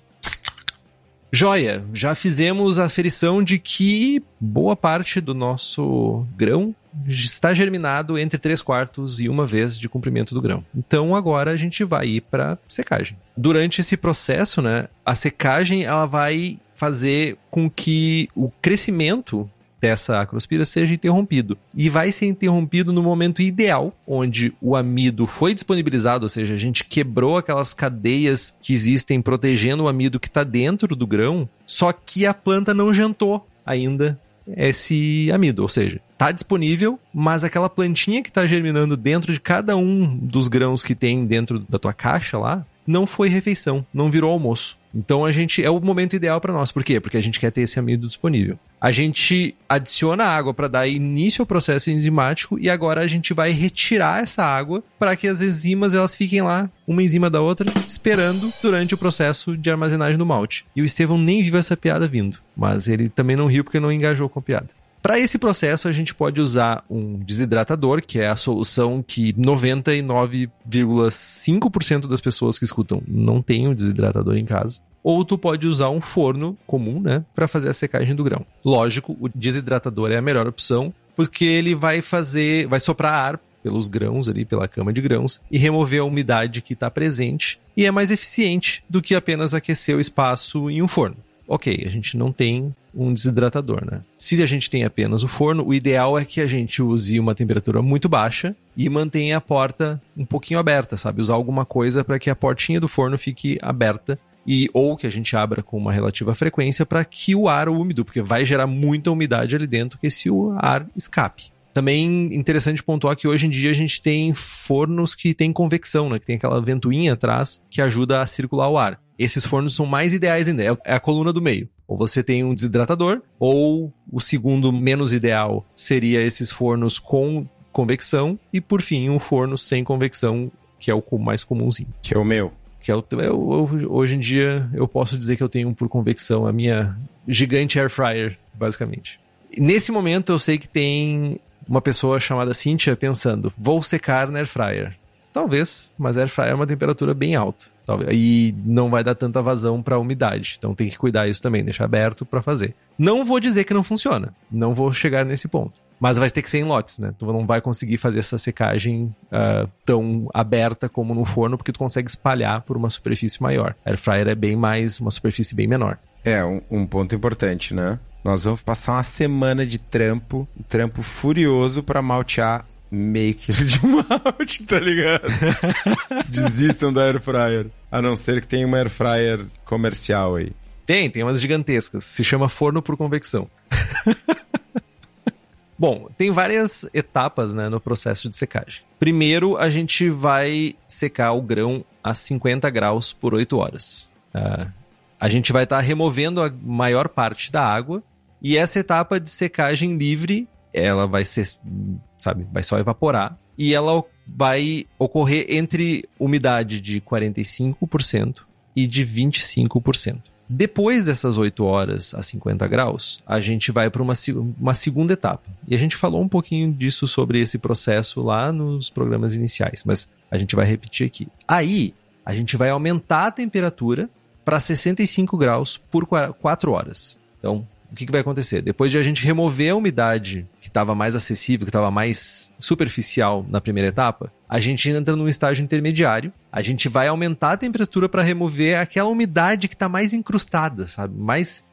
Joia, já fizemos a aferição de que boa parte do nosso grão está germinado entre 3 quartos e uma vez de comprimento do grão. Então agora a gente vai ir para secagem. Durante esse processo, né, a secagem ela vai fazer com que o crescimento dessa acrospira seja interrompido. E vai ser interrompido no momento ideal, onde o amido foi disponibilizado, ou seja, a gente quebrou aquelas cadeias que existem protegendo o amido que está dentro do grão, só que a planta não jantou ainda esse amido, ou seja, está disponível, mas aquela plantinha que está germinando dentro de cada um dos grãos que tem dentro da tua caixa lá, não foi refeição, não virou almoço. Então a gente é o momento ideal para nós. Por quê? Porque a gente quer ter esse amido disponível. A gente adiciona água para dar início ao processo enzimático e agora a gente vai retirar essa água para que as enzimas elas fiquem lá, uma enzima da outra, esperando durante o processo de armazenagem do malte. E o Estevão nem viu essa piada vindo, mas ele também não riu porque não engajou com a piada. Para esse processo, a gente pode usar um desidratador, que é a solução que 99,5% das pessoas que escutam não tem um desidratador em casa. Ou tu pode usar um forno comum, né, para fazer a secagem do grão. Lógico, o desidratador é a melhor opção, porque ele vai fazer, vai soprar ar pelos grãos ali, pela cama de grãos, e remover a umidade que está presente, e é mais eficiente do que apenas aquecer o espaço em um forno ok, a gente não tem um desidratador, né? Se a gente tem apenas o forno, o ideal é que a gente use uma temperatura muito baixa e mantenha a porta um pouquinho aberta, sabe? Usar alguma coisa para que a portinha do forno fique aberta e ou que a gente abra com uma relativa frequência para que o ar úmido, porque vai gerar muita umidade ali dentro, que esse ar escape. Também interessante pontuar que hoje em dia a gente tem fornos que tem convecção, né? Que tem aquela ventoinha atrás que ajuda a circular o ar. Esses fornos são mais ideais ainda, é a coluna do meio. Ou você tem um desidratador, ou o segundo menos ideal seria esses fornos com convecção, e por fim, um forno sem convecção, que é o mais comumzinho. Que é o meu. Que é o, eu, eu, hoje em dia eu posso dizer que eu tenho um por convecção, a minha gigante air fryer, basicamente. Nesse momento eu sei que tem uma pessoa chamada Cynthia pensando: vou secar na air fryer. Talvez, mas air fryer é uma temperatura bem alta. E não vai dar tanta vazão para a umidade. Então tem que cuidar isso também, deixar aberto para fazer. Não vou dizer que não funciona. Não vou chegar nesse ponto. Mas vai ter que ser em lotes, né? Tu não vai conseguir fazer essa secagem uh, tão aberta como no forno, porque tu consegue espalhar por uma superfície maior. Air fryer é bem mais, uma superfície bem menor. É, um, um ponto importante, né? Nós vamos passar uma semana de trampo, trampo furioso para maltear meio quilo de malte, tá ligado? Desistam da air fryer. A não ser que tenha uma air fryer comercial aí. Tem, tem umas gigantescas. Se chama forno por convecção. Bom, tem várias etapas né, no processo de secagem. Primeiro, a gente vai secar o grão a 50 graus por 8 horas. Uh, a gente vai estar tá removendo a maior parte da água e essa etapa de secagem livre, ela vai ser, sabe, vai só evaporar e ela vai ocorrer entre umidade de 45% e de 25%. Depois dessas 8 horas a 50 graus, a gente vai para uma, uma segunda etapa. E a gente falou um pouquinho disso sobre esse processo lá nos programas iniciais, mas a gente vai repetir aqui. Aí, a gente vai aumentar a temperatura para 65 graus por 4 horas. Então, o que, que, vai acontecer? Depois de a gente remover a umidade que estava mais acessível, que estava mais superficial na primeira etapa, a gente entra num estágio intermediário. A gente vai aumentar a temperatura para remover aquela umidade que está mais incrustada, sabe? Mais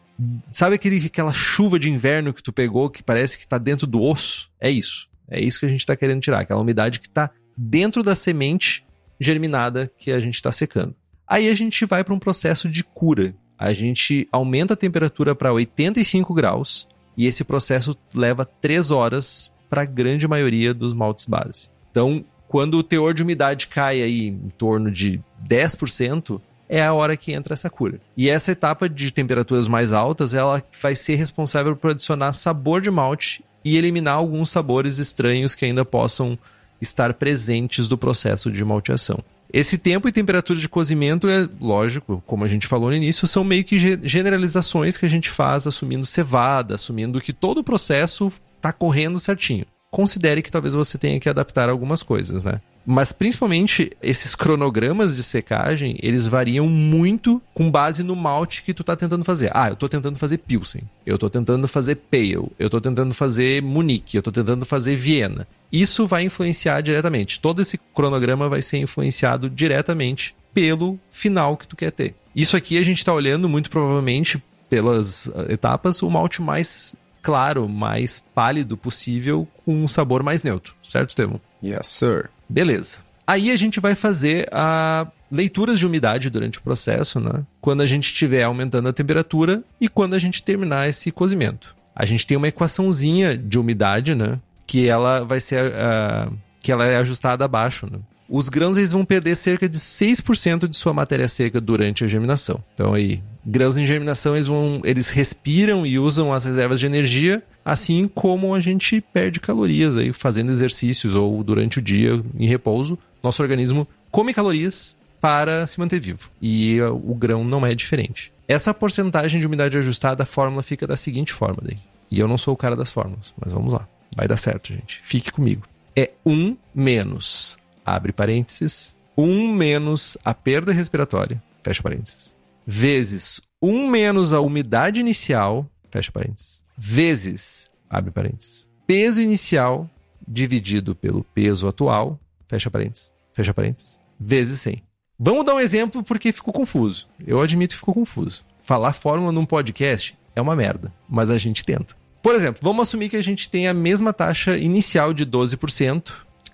Sabe aquele, aquela chuva de inverno que tu pegou que parece que está dentro do osso? É isso. É isso que a gente está querendo tirar. Aquela umidade que está dentro da semente germinada que a gente está secando. Aí a gente vai para um processo de cura, a gente aumenta a temperatura para 85 graus e esse processo leva 3 horas para a grande maioria dos maltes base. Então, quando o teor de umidade cai aí em torno de 10%, é a hora que entra essa cura. E essa etapa de temperaturas mais altas, ela vai ser responsável por adicionar sabor de malte e eliminar alguns sabores estranhos que ainda possam estar presentes do processo de malteação. Esse tempo e temperatura de cozimento é lógico, como a gente falou no início, são meio que generalizações que a gente faz assumindo cevada, assumindo que todo o processo está correndo certinho. Considere que talvez você tenha que adaptar algumas coisas, né? Mas principalmente esses cronogramas de secagem, eles variam muito com base no malte que tu tá tentando fazer. Ah, eu tô tentando fazer Pilsen, eu tô tentando fazer Pale, eu tô tentando fazer Munique, eu tô tentando fazer Viena. Isso vai influenciar diretamente. Todo esse cronograma vai ser influenciado diretamente pelo final que tu quer ter. Isso aqui a gente está olhando muito provavelmente pelas etapas o malte mais claro, mais pálido possível, com um sabor mais neutro, certo, Estevão? Yes, sir. Beleza. Aí a gente vai fazer a leituras de umidade durante o processo, né? Quando a gente estiver aumentando a temperatura e quando a gente terminar esse cozimento. A gente tem uma equaçãozinha de umidade, né? Que ela vai ser uh, que ela é ajustada abaixo, né? Os grãos eles vão perder cerca de 6% de sua matéria seca durante a germinação. Então aí, grãos em germinação eles vão eles respiram e usam as reservas de energia, assim como a gente perde calorias aí fazendo exercícios ou durante o dia em repouso. Nosso organismo come calorias para se manter vivo. E uh, o grão não é diferente. Essa porcentagem de umidade ajustada, a fórmula fica da seguinte forma daí. E eu não sou o cara das fórmulas, mas vamos lá. Vai dar certo, gente. Fique comigo. É 1 menos, abre parênteses, 1 menos a perda respiratória, fecha parênteses, vezes 1 menos a umidade inicial, fecha parênteses, vezes, abre parênteses, peso inicial dividido pelo peso atual, fecha parênteses, fecha parênteses, vezes 100. Vamos dar um exemplo porque ficou confuso. Eu admito que ficou confuso. Falar fórmula num podcast é uma merda, mas a gente tenta. Por exemplo, vamos assumir que a gente tem a mesma taxa inicial de 12%,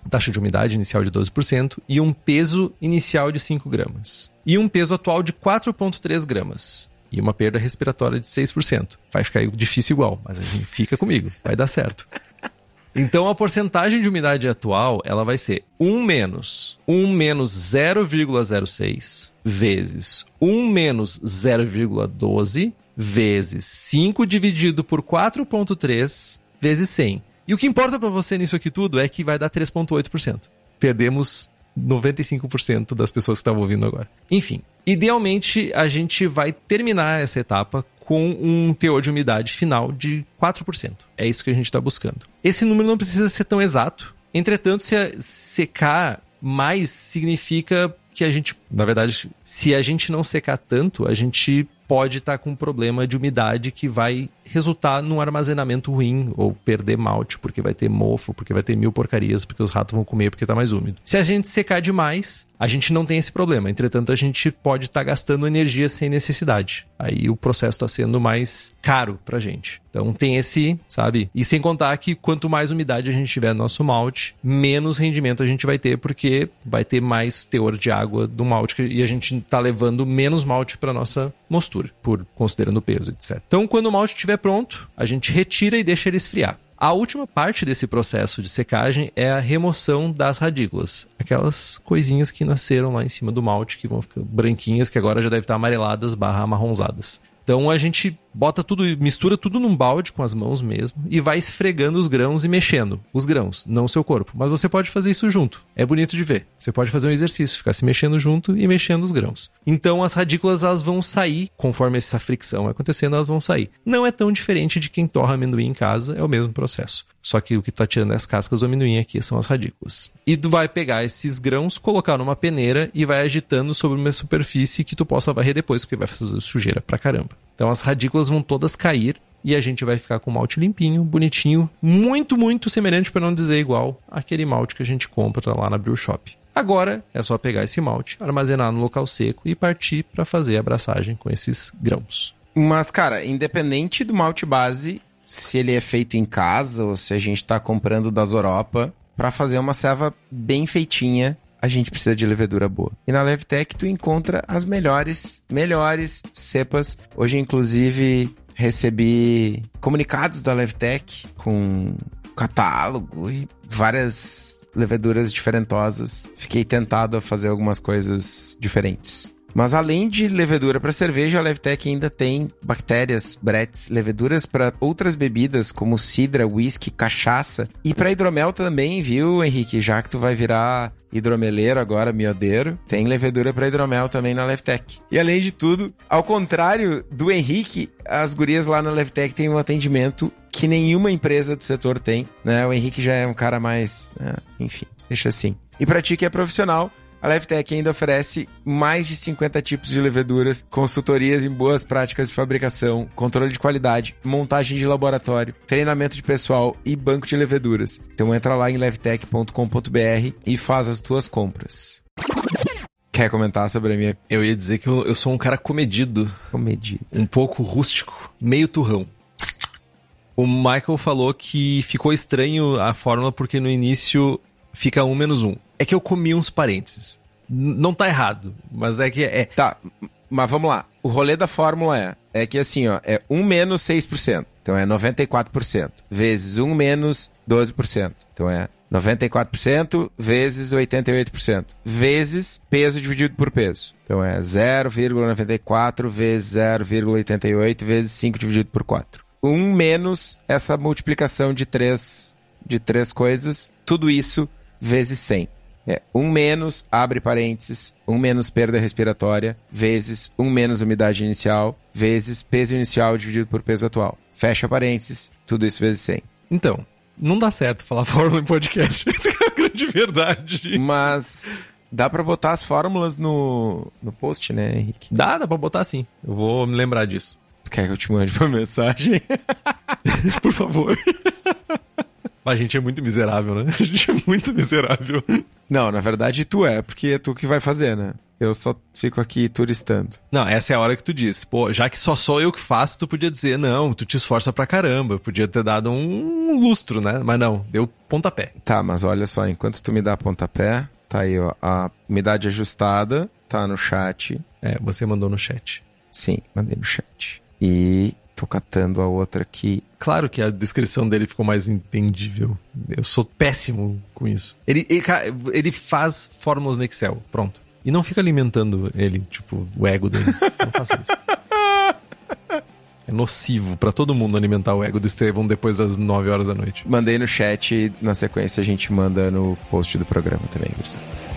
taxa de umidade inicial de 12% e um peso inicial de 5 gramas. E um peso atual de 4,3 gramas. E uma perda respiratória de 6%. Vai ficar difícil igual, mas a gente fica comigo, vai dar certo. Então a porcentagem de umidade atual ela vai ser 1 menos 1 menos 0,06 vezes 1 menos 0,12 vezes 5 dividido por 4,3 vezes 100. E o que importa para você nisso aqui tudo é que vai dar 3,8%. Perdemos 95% das pessoas que estavam ouvindo agora. Enfim, idealmente a gente vai terminar essa etapa com um teor de umidade final de 4%. É isso que a gente está buscando. Esse número não precisa ser tão exato. Entretanto, se secar mais significa que a gente, na verdade, se a gente não secar tanto, a gente pode estar tá com um problema de umidade que vai resultar num armazenamento ruim ou perder malte, porque vai ter mofo, porque vai ter mil porcarias, porque os ratos vão comer porque está mais úmido. Se a gente secar demais, a gente não tem esse problema. Entretanto, a gente pode estar tá gastando energia sem necessidade. Aí o processo está sendo mais caro pra gente. Então tem esse, sabe? E sem contar que quanto mais umidade a gente tiver no nosso malte, menos rendimento a gente vai ter, porque vai ter mais teor de água do malte e a gente está levando menos malte para nossa mostura, por considerando o peso, etc. Então, quando o malte estiver pronto, a gente retira e deixa ele esfriar. A última parte desse processo de secagem é a remoção das radículas. Aquelas coisinhas que nasceram lá em cima do malte, que vão ficar branquinhas, que agora já devem estar amareladas barra amarronzadas. Então a gente bota tudo, mistura tudo num balde com as mãos mesmo e vai esfregando os grãos e mexendo os grãos, não o seu corpo. Mas você pode fazer isso junto. É bonito de ver. Você pode fazer um exercício, ficar se mexendo junto e mexendo os grãos. Então as radículas elas vão sair conforme essa fricção acontecendo, elas vão sair. Não é tão diferente de quem torra amendoim em casa, é o mesmo processo. Só que o que está tirando as cascas do amendoim aqui são as radículas. E tu vai pegar esses grãos, colocar numa peneira e vai agitando sobre uma superfície que tu possa varrer depois, porque vai fazer sujeira pra caramba. Então as radículas vão todas cair e a gente vai ficar com o malte limpinho, bonitinho, muito, muito semelhante, para não dizer igual, àquele malte que a gente compra lá na Brew Shop. Agora é só pegar esse malte, armazenar no local seco e partir para fazer a abraçagem com esses grãos. Mas, cara, independente do malte base, se ele é feito em casa ou se a gente está comprando das Europa, para fazer uma ceva bem feitinha, a gente precisa de levedura boa. E na Levtech tu encontra as melhores, melhores cepas. Hoje, inclusive, recebi comunicados da Levtech com catálogo e várias leveduras diferentosas. Fiquei tentado a fazer algumas coisas diferentes. Mas além de levedura para cerveja, a Levtech ainda tem bactérias, bretes, leveduras para outras bebidas como cidra, whisky, cachaça e para hidromel também, viu, Henrique? Já que tu vai virar hidromeleiro agora, miodeiro, tem levedura para hidromel também na Levtech. E além de tudo, ao contrário do Henrique, as gurias lá na Levtech têm um atendimento que nenhuma empresa do setor tem, né? O Henrique já é um cara mais, né? enfim, deixa assim. E para ti que é profissional, a Levtech ainda oferece mais de 50 tipos de leveduras, consultorias em boas práticas de fabricação, controle de qualidade, montagem de laboratório, treinamento de pessoal e banco de leveduras. Então entra lá em levtech.com.br e faz as tuas compras. Quer comentar sobre a minha. Eu ia dizer que eu, eu sou um cara comedido. Comedido. Um pouco rústico, meio turrão. O Michael falou que ficou estranho a fórmula porque no início fica um menos um. É que eu comi uns parênteses. Não tá errado, mas é que é. Tá, mas vamos lá. O rolê da fórmula é, é que assim, ó, é 1 menos 6%. Então é 94%. Vezes 1 menos 12%. Então é 94% vezes 88%. Vezes peso dividido por peso. Então é 0,94 vezes 0,88 vezes 5 dividido por 4. 1 menos essa multiplicação de três, de três coisas. Tudo isso vezes 100. É 1 menos, abre parênteses, 1 menos perda respiratória, vezes 1 menos umidade inicial, vezes peso inicial dividido por peso atual. Fecha parênteses, tudo isso vezes 100. Então, não dá certo falar fórmula em podcast. Essa é a grande verdade. Mas dá pra botar as fórmulas no, no post, né, Henrique? Dá, dá pra botar sim. Eu vou me lembrar disso. Quer que eu te mande uma mensagem? Por favor. A gente é muito miserável, né? A gente é muito miserável. Não, na verdade tu é, porque é tu que vai fazer, né? Eu só fico aqui turistando. Não, essa é a hora que tu diz. Pô, já que só sou eu que faço, tu podia dizer, não, tu te esforça pra caramba. Podia ter dado um lustro, né? Mas não, deu pontapé. Tá, mas olha só, enquanto tu me dá pontapé, tá aí, ó, a umidade ajustada, tá no chat. É, você mandou no chat. Sim, mandei no chat. E tô catando a outra aqui. Claro que a descrição dele ficou mais entendível. Eu sou péssimo com isso. Ele, ele, ele faz fórmulas no Excel, pronto. E não fica alimentando ele, tipo, o ego dele. Não faça isso. É nocivo para todo mundo alimentar o ego do Estevão depois das 9 horas da noite. Mandei no chat e na sequência a gente manda no post do programa também, Gustavo.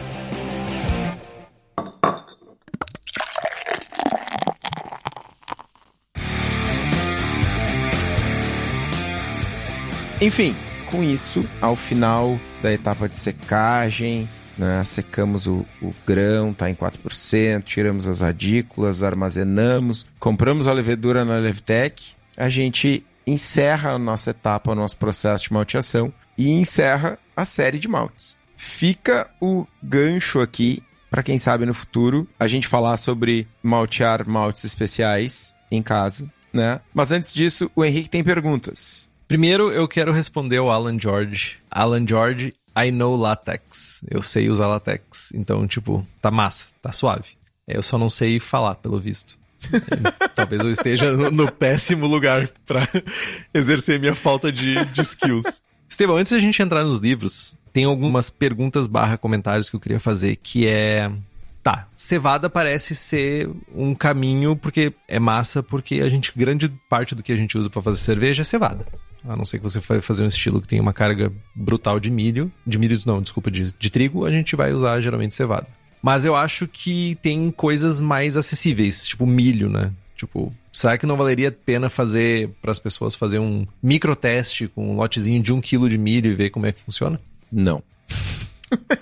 Enfim, com isso, ao final da etapa de secagem, né, secamos o, o, grão, está em 4%, tiramos as radículas, armazenamos, compramos a levedura na Levtech, a gente encerra a nossa etapa, o nosso processo de malteação e encerra a série de maltes. Fica o gancho aqui para quem sabe no futuro a gente falar sobre maltear maltes especiais em casa, né? Mas antes disso, o Henrique tem perguntas. Primeiro, eu quero responder ao Alan George. Alan George, I know latex. Eu sei usar latex. Então, tipo, tá massa, tá suave. Eu só não sei falar, pelo visto. Talvez eu esteja no, no péssimo lugar para exercer minha falta de, de skills. Estevão, antes de a gente entrar nos livros, tem algumas perguntas barra comentários que eu queria fazer, que é... Tá, cevada parece ser um caminho, porque é massa, porque a gente, grande parte do que a gente usa para fazer cerveja é cevada. A não ser que você vai fazer um estilo que tem uma carga brutal de milho, de milho não, desculpa, de, de trigo, a gente vai usar geralmente cevada. Mas eu acho que tem coisas mais acessíveis, tipo milho, né? Tipo, será que não valeria a pena fazer para as pessoas fazer um microteste com um lotezinho de um quilo de milho e ver como é que funciona? Não.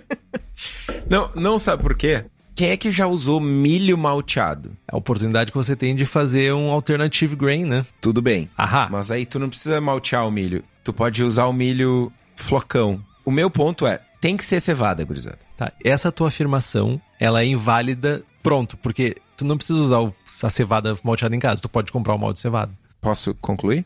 não, não sabe por quê? Quem é que já usou milho malteado? É a oportunidade que você tem de fazer um alternative grain, né? Tudo bem. Ahá. Mas aí tu não precisa maltear o milho. Tu pode usar o milho flocão. O meu ponto é, tem que ser cevada, gurizada. Tá, essa tua afirmação, ela é inválida, pronto, porque tu não precisa usar o- a cevada malteada em casa, tu pode comprar o mal de cevada. Posso concluir?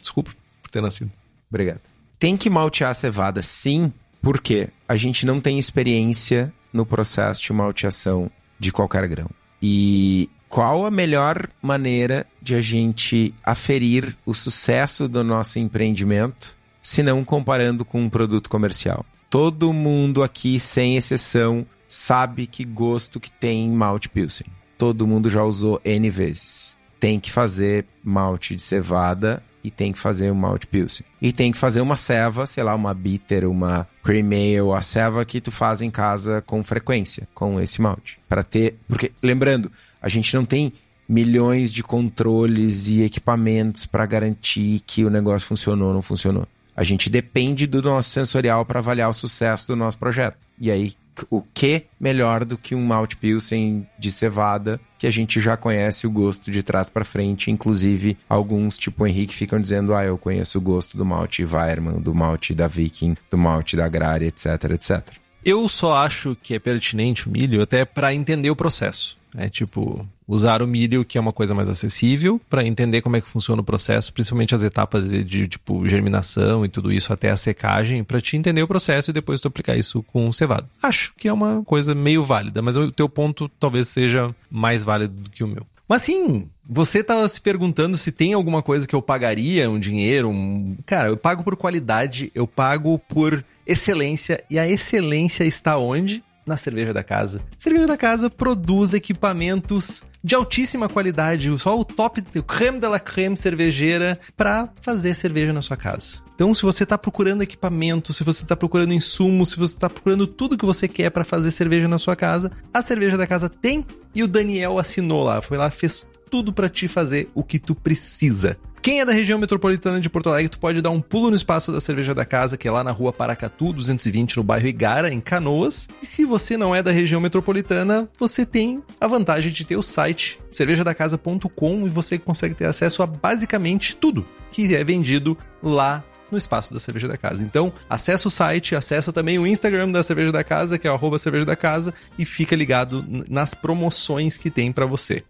Desculpa por ter nascido. Obrigado. Tem que maltear a cevada, sim, porque a gente não tem experiência no processo de malteação de qualquer grão. E qual a melhor maneira de a gente aferir o sucesso do nosso empreendimento, se não comparando com um produto comercial? Todo mundo aqui, sem exceção, sabe que gosto que tem malte Pilsen. Todo mundo já usou N vezes. Tem que fazer malte de cevada e tem que fazer um malte Pilsen. E tem que fazer uma ceva, sei lá, uma bitter, uma cream ale, a ceva que tu faz em casa com frequência, com esse malte. Para ter, porque lembrando, a gente não tem milhões de controles e equipamentos para garantir que o negócio funcionou ou não funcionou. A gente depende do nosso sensorial para avaliar o sucesso do nosso projeto. E aí, o que melhor do que um malte pilsen de cevada que a gente já conhece o gosto de trás para frente, inclusive alguns, tipo o Henrique, ficam dizendo: "Ah, eu conheço o gosto do malte Weirman, do malte da Viking, do malte da Agrária, etc, etc". Eu só acho que é pertinente o milho até para entender o processo. É tipo, usar o milho, que é uma coisa mais acessível, para entender como é que funciona o processo, principalmente as etapas de, de, tipo germinação e tudo isso até a secagem, para te entender o processo e depois tu aplicar isso com cevado. Acho que é uma coisa meio válida, mas o teu ponto talvez seja mais válido do que o meu. Mas sim, você estava se perguntando se tem alguma coisa que eu pagaria, um dinheiro, um... Cara, eu pago por qualidade, eu pago por excelência, e a excelência está onde? Na cerveja da casa. Cerveja da casa produz equipamentos de altíssima qualidade, só o top, o creme de la creme cervejeira para fazer cerveja na sua casa. Então, se você está procurando equipamento, se você está procurando insumos, se você está procurando tudo que você quer para fazer cerveja na sua casa, a cerveja da casa tem e o Daniel assinou lá, foi lá, fez tudo para te fazer o que tu precisa. Quem é da região metropolitana de Porto Alegre, tu pode dar um pulo no espaço da Cerveja da Casa, que é lá na rua Paracatu, 220, no bairro Igara, em Canoas. E se você não é da região metropolitana, você tem a vantagem de ter o site cervejadacasa.com e você consegue ter acesso a basicamente tudo que é vendido lá no espaço da Cerveja da Casa. Então, acessa o site, acessa também o Instagram da Cerveja da Casa, que é o cerveja da casa, e fica ligado nas promoções que tem para você.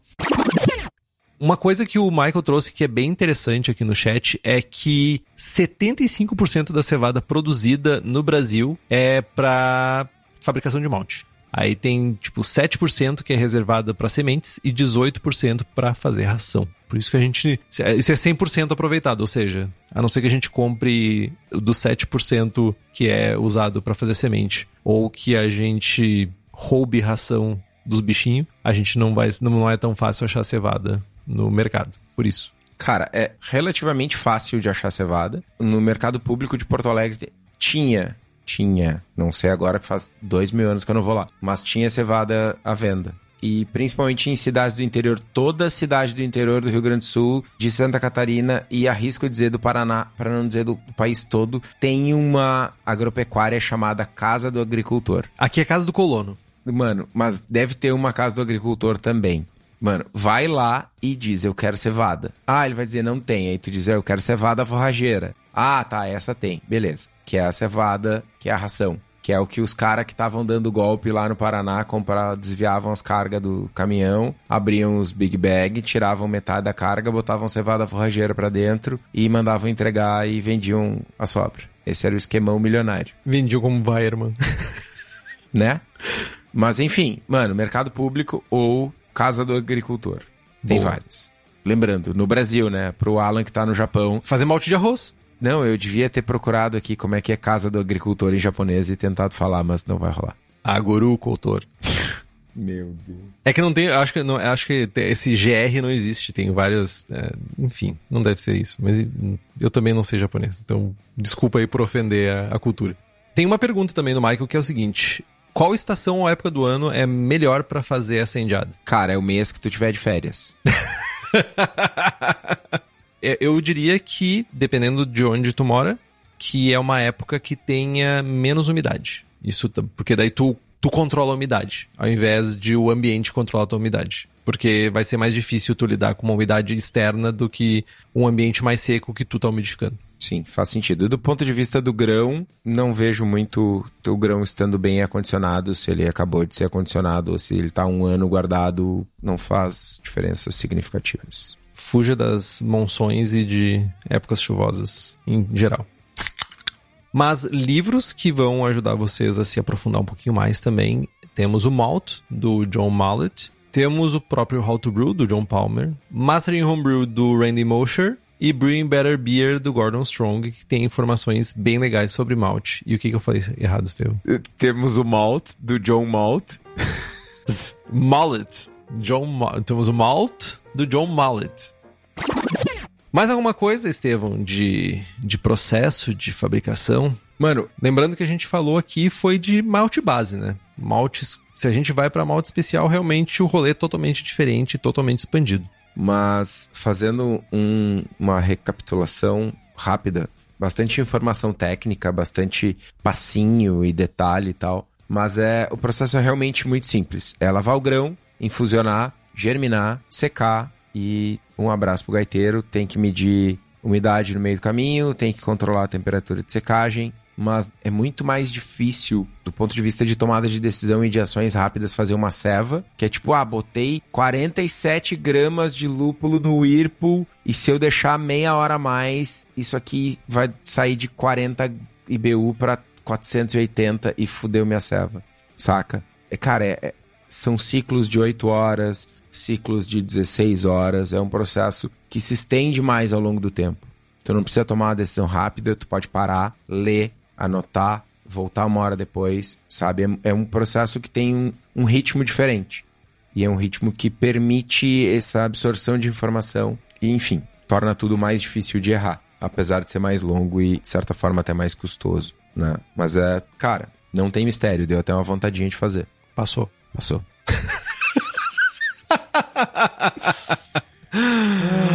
Uma coisa que o Michael trouxe que é bem interessante aqui no chat é que 75% da cevada produzida no Brasil é para fabricação de malte. Aí tem tipo 7% que é reservada para sementes e 18% para fazer ração. Por isso que a gente. Isso é 100% aproveitado, ou seja, a não ser que a gente compre dos 7% que é usado para fazer semente, ou que a gente roube ração dos bichinhos, a gente não vai. Não é tão fácil achar cevada no mercado. Por isso. Cara, é relativamente fácil de achar cevada. No mercado público de Porto Alegre tinha, tinha, não sei agora que faz dois mil anos que eu não vou lá, mas tinha cevada à venda. E principalmente em cidades do interior, toda cidade do interior do Rio Grande do Sul, de Santa Catarina e arrisco dizer do Paraná, para não dizer do, do país todo, tem uma agropecuária chamada Casa do Agricultor. Aqui é Casa do Colono. Mano, mas deve ter uma Casa do Agricultor também. Mano, vai lá e diz, eu quero cevada. Ah, ele vai dizer, não tem. Aí tu diz, eu quero cevada forrageira. Ah, tá, essa tem. Beleza. Que é a cevada, que é a ração. Que é o que os caras que estavam dando golpe lá no Paraná comprar, desviavam as cargas do caminhão, abriam os big bag, tiravam metade da carga, botavam cevada forrageira para dentro e mandavam entregar e vendiam a sobra. Esse era o esquemão milionário. Vendiam como Weirman. né? Mas enfim, mano, mercado público ou Casa do Agricultor. Tem Boa. várias. Lembrando, no Brasil, né? Pro Alan que tá no Japão. Fazer malte de arroz. Não, eu devia ter procurado aqui como é que é casa do agricultor em japonês e tentado falar, mas não vai rolar. Agoricultor. Meu Deus. É que não tem, acho que não, acho que esse GR não existe, tem vários, é, enfim, não deve ser isso, mas eu também não sei japonês, então desculpa aí por ofender a, a cultura. Tem uma pergunta também do Michael que é o seguinte: qual estação ou época do ano é melhor pra fazer essa endiada? Cara, é o mês que tu tiver de férias. Eu diria que, dependendo de onde tu mora, que é uma época que tenha menos umidade. Isso, porque daí tu, tu controla a umidade, ao invés de o ambiente controlar a tua umidade. Porque vai ser mais difícil tu lidar com uma umidade externa do que um ambiente mais seco que tu tá umidificando. Sim, faz sentido. Do ponto de vista do grão, não vejo muito o grão estando bem acondicionado, se ele acabou de ser acondicionado ou se ele tá um ano guardado, não faz diferenças significativas. Fuja das monções e de épocas chuvosas em geral. Mas livros que vão ajudar vocês a se aprofundar um pouquinho mais também. Temos o Malt, do John Mallet. Temos o próprio How to Brew, do John Palmer. Mastering Homebrew, do Randy Mosher. E Brewing Better Beer, do Gordon Strong, que tem informações bem legais sobre malt. E o que, que eu falei errado, Estevão? Temos o Malt, do John Malt. Mallet. John Ma Temos o Malt, do John Mallet. Mais alguma coisa, Estevão, de, de processo de fabricação? Mano, Lembrando que a gente falou aqui foi de malte base, né? Maltes, se a gente vai para malte especial, realmente o rolê é totalmente diferente, totalmente expandido. Mas fazendo um- uma recapitulação rápida, bastante informação técnica, bastante passinho e detalhe e tal, mas é o processo é realmente muito simples. É lavar o grão, infusionar, germinar, secar e um abraço pro gaiteiro, tem que medir umidade no meio do caminho, tem que controlar a temperatura de secagem, mas é muito mais difícil do ponto de vista de tomada de decisão e de ações rápidas fazer uma ceva, que é tipo, ah, botei 47 gramas de lúpulo no Whirlpool e se eu deixar meia hora a mais, isso aqui vai sair de 40 IBU para 480 e fudeu minha ceva, saca? É, cara, é- é- são ciclos de 8 horas, ciclos de 16 horas, é um processo que se estende mais ao longo do tempo. Tu não precisa tomar uma decisão rápida, tu pode parar, ler, anotar, voltar uma hora depois, sabe? É, é um processo que tem um, um ritmo diferente. E é um ritmo que permite essa absorção de informação e, enfim, torna tudo mais difícil de errar. Apesar de ser mais longo e, de certa forma, até mais custoso, né? Mas é, cara, não tem mistério, deu até uma vontadinha de fazer. Passou. Passou.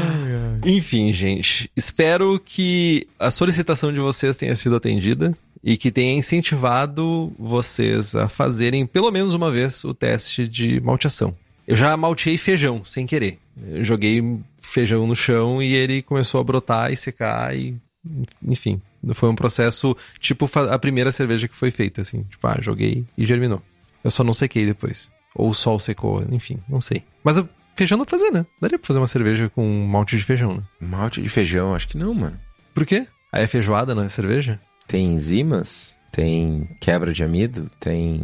Enfim, gente, espero que a solicitação de vocês tenha sido atendida e que tenha incentivado vocês a fazerem pelo menos uma vez o teste de malteação. Eu já malteei feijão sem querer. Eu joguei feijão no chão e ele começou a brotar e secar e enfim, foi um processo tipo a primeira cerveja que foi feita assim, tipo, ah, joguei e germinou. Eu só não sequei depois. Ou o sol secou, enfim, não sei. Mas feijão dá pra fazer, né? Daria pra fazer uma cerveja com malte de feijão, né? Malte de feijão, acho que não, mano. Por quê? Aí é feijoada, não é cerveja? Tem enzimas? Tem quebra de amido? Tem.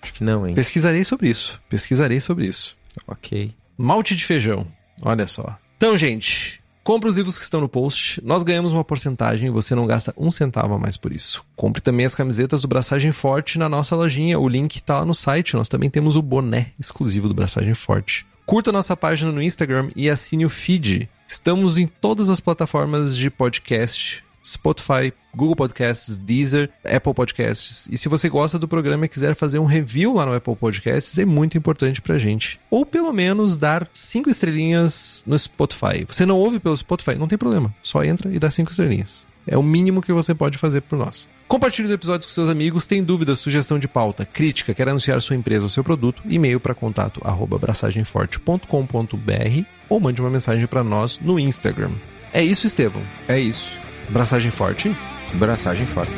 Acho que não, hein? Pesquisarei sobre isso. Pesquisarei sobre isso. Ok. Malte de feijão. Olha só. Então, gente, compre os livros que estão no post. Nós ganhamos uma porcentagem e você não gasta um centavo a mais por isso. Compre também as camisetas do Braçagem Forte na nossa lojinha. O link tá lá no site. Nós também temos o boné exclusivo do Braçagem Forte. Curta nossa página no Instagram e assine o feed. Estamos em todas as plataformas de podcast. Spotify, Google Podcasts, Deezer, Apple Podcasts. E se você gosta do programa e quiser fazer um review lá no Apple Podcasts, é muito importante pra gente. Ou pelo menos dar cinco estrelinhas no Spotify. Você não ouve pelo Spotify? Não tem problema. Só entra e dá cinco estrelinhas. É o mínimo que você pode fazer por nós. Compartilhe os episódios com seus amigos. Tem dúvidas, sugestão de pauta, crítica, quer anunciar sua empresa ou seu produto? E-mail para contato arroba abraçagemforte.com.br ou mande uma mensagem para nós no Instagram. É isso, Estevão. É isso. Braçagem forte. Braçagem forte.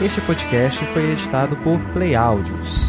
Este podcast foi editado por Play Áudios.